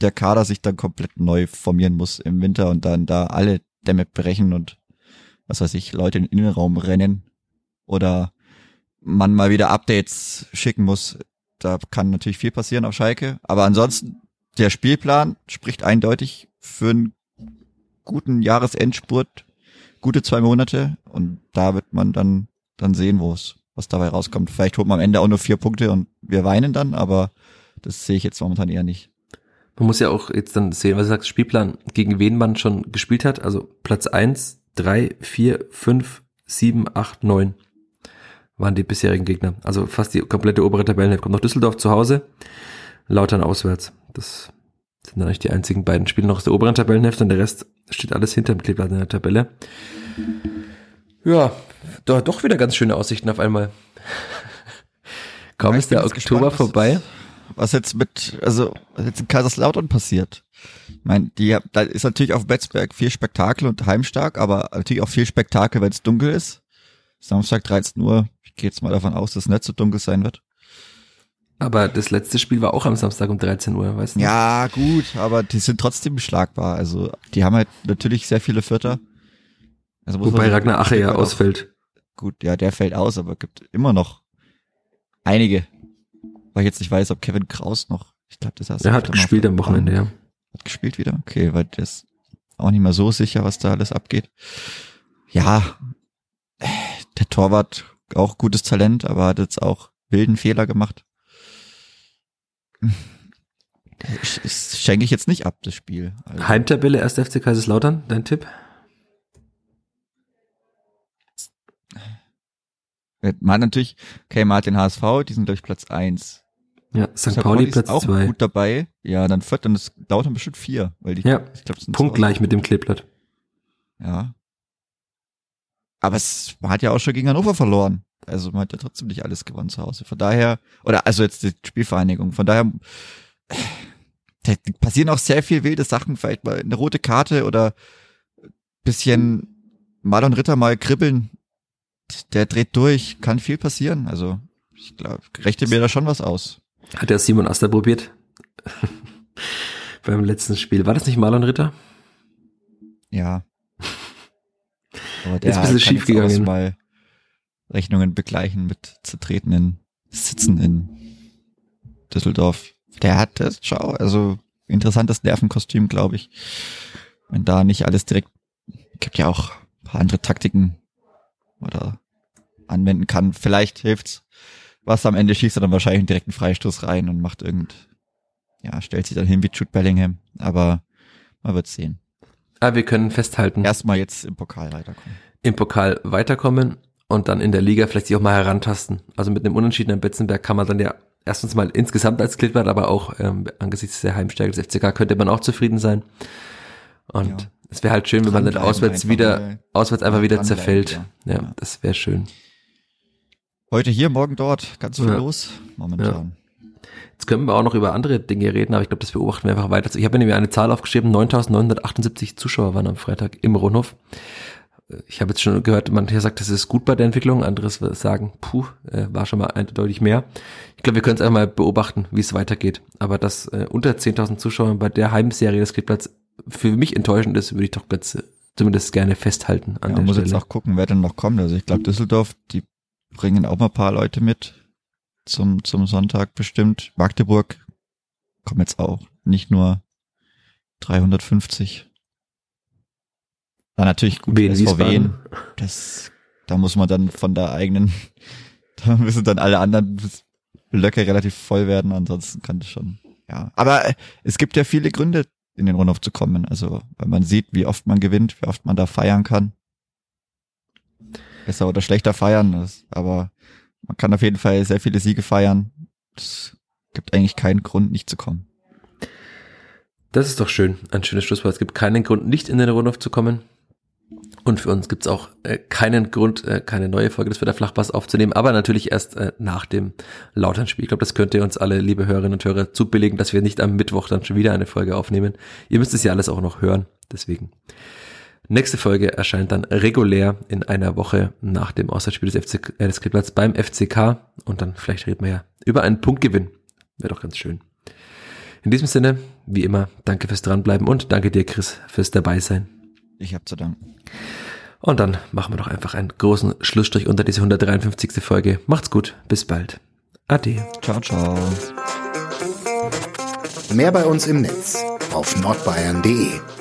der Kader sich dann komplett neu formieren muss im Winter und dann da alle Dämme brechen und was weiß ich, Leute in den Innenraum rennen oder man mal wieder Updates schicken muss. Da kann natürlich viel passieren auf Schalke, aber ansonsten der Spielplan spricht eindeutig für einen guten Jahresendspurt, gute zwei Monate und da wird man dann dann sehen, wo es, was dabei rauskommt. Vielleicht holt man am Ende auch nur vier Punkte und wir weinen dann, aber das sehe ich jetzt momentan eher nicht. Man muss ja auch jetzt dann sehen, was du sagst, Spielplan, gegen wen man schon gespielt hat. Also Platz eins, drei, vier, fünf, sieben, acht, neun waren die bisherigen Gegner. Also fast die komplette obere Tabellenhälfte. Kommt noch Düsseldorf zu Hause, Lautern auswärts. Das sind dann eigentlich die einzigen beiden Spiele noch aus der oberen Tabellenhälfte und der Rest steht alles hinter dem Kleeblatt in der Tabelle. Ja, doch, doch wieder ganz schöne Aussichten auf einmal. Kaum ja, ist der Oktober gespannt, vorbei. Was jetzt mit, also, was jetzt in Kaiserslautern passiert. Ich meine, die, da ist natürlich auf Betzberg viel Spektakel und heimstark, aber natürlich auch viel Spektakel, wenn es dunkel ist. Samstag 13 Uhr. Ich gehe jetzt mal davon aus, dass es nicht so dunkel sein wird. Aber das letzte Spiel war auch am Samstag um 13 Uhr, weißt du? Ja, gut, aber die sind trotzdem beschlagbar. Also, die haben halt natürlich sehr viele Vierter. Also Wobei Ragnar Ache ja ausfällt. Gut, ja, der fällt aus, aber gibt immer noch einige. Weil ich jetzt nicht weiß, ob Kevin Kraus noch, ich glaube, das heißt. Er hat gespielt am Wochenende, ja. Hat gespielt wieder? Okay, weil das auch nicht mehr so sicher, was da alles abgeht. Ja, der Torwart auch gutes Talent, aber hat jetzt auch wilden Fehler gemacht. Das schenke ich jetzt nicht ab, das Spiel. Also. Heimtabelle 1. FC Kaiserslautern, dein Tipp? Man natürlich, okay, man hat den HSV, die sind durch Platz eins. Ja, St. St. Pauli, Platz auch zwei. gut dabei. Ja, dann viert, dann ist Lautern bestimmt vier, weil die, ja, ich glaube, Punkt gleich mit dem Kleeblatt. Ja. Aber es, man hat ja auch schon gegen Hannover verloren. Also man hat ja trotzdem nicht alles gewonnen zu Hause. Von daher, oder also jetzt die Spielvereinigung. Von daher da passieren auch sehr viel wilde Sachen. Vielleicht mal eine rote Karte oder bisschen Marlon Ritter mal kribbeln. Der dreht durch, kann viel passieren. Also ich glaube, rechte mir da schon was aus. Hat der Simon Aster probiert? Beim letzten Spiel. War das nicht Marlon Ritter? Ja. Aber der ist ein bisschen schief gegangen. Mal Rechnungen begleichen mit zertretenen Sitzen in Düsseldorf. Der hat das, schau, also interessantes Nervenkostüm, glaube ich. Wenn da nicht alles direkt, gibt ja auch ein paar andere Taktiken oder anwenden kann. Vielleicht hilft's. Was am Ende schießt er dann wahrscheinlich einen direkten Freistoß rein und macht irgend, ja, stellt sich dann hin wie Jude Bellingham. Aber man wird sehen. Ah, wir können festhalten. Erstmal jetzt im Pokal weiterkommen. Im Pokal weiterkommen und dann in der Liga vielleicht sich auch mal herantasten. Also mit einem Unentschieden am Betzenberg kann man dann ja erstens mal insgesamt als Klittblatt, aber auch ähm, angesichts der Heimstärke des FCK könnte man auch zufrieden sein. Und ja. Es wäre halt schön, wenn man dann auswärts wieder, auswärts einfach wieder zerfällt. Ja, ja, das wäre schön. Heute hier, morgen dort, ganz viel ja. los momentan. Jetzt können wir auch noch über andere Dinge reden, aber ich glaube, das beobachten wir einfach weiter. Ich habe mir nämlich eine Zahl aufgeschrieben, 9.978 Zuschauer waren am Freitag im Rundhof ich habe jetzt schon gehört, manche sagt, das ist gut bei der Entwicklung, anderes sagen, puh, äh, war schon mal eindeutig mehr. Ich glaube, wir können es einfach mal beobachten, wie es weitergeht. Aber dass äh, unter 10.000 Zuschauer bei der Heimserie des Kleeblatts für mich enttäuschend ist, würde ich doch jetzt äh, zumindest gerne festhalten. An ja, der muss Stelle. jetzt auch gucken, wer denn noch kommt. Also ich glaube, Düsseldorf, die bringen auch mal ein paar Leute mit zum, zum Sonntag bestimmt. Magdeburg kommen jetzt auch nicht nur 350. Dann natürlich gut, Wen SVW. Das, da muss man dann von der eigenen, da müssen dann alle anderen Blöcke relativ voll werden, ansonsten kann das schon, ja. Aber äh, es gibt ja viele Gründe, in den Rundhof zu kommen. Also, weil man sieht, wie oft man gewinnt, wie oft man da feiern kann. Besser oder schlechter feiern, das, aber man kann auf jeden Fall sehr viele Siege feiern. Es gibt eigentlich keinen Grund, nicht zu kommen. Das ist doch schön, ein schönes Schlusswort. Es gibt keinen Grund, nicht in den Rundhof zu kommen. Und für uns gibt's auch äh, keinen Grund, äh, keine neue Folge des Flachpass aufzunehmen, aber natürlich erst äh, nach dem Lauternspiel. Ich glaube, das könnt ihr uns alle, liebe Hörerinnen und Hörer, zubilligen, dass wir nicht am Mittwoch dann schon wieder eine Folge aufnehmen. Ihr müsst es ja alles auch noch hören, deswegen. Nächste Folge erscheint dann regulär in einer Woche nach dem Auswärtsspiel des, FC, äh, des Klipplatz beim FCK und dann vielleicht reden wir ja über einen Punktgewinn. Wäre doch ganz schön. In diesem Sinne, wie immer, danke fürs Dranbleiben und danke dir, Chris, fürs Dabeisein. Ich habe zu danken. Und dann machen wir doch einfach einen großen Schlussstrich unter diese 153. Folge. Macht's gut, bis bald. Ade. Ciao, ciao. Mehr bei uns im Netz auf nordbayern.de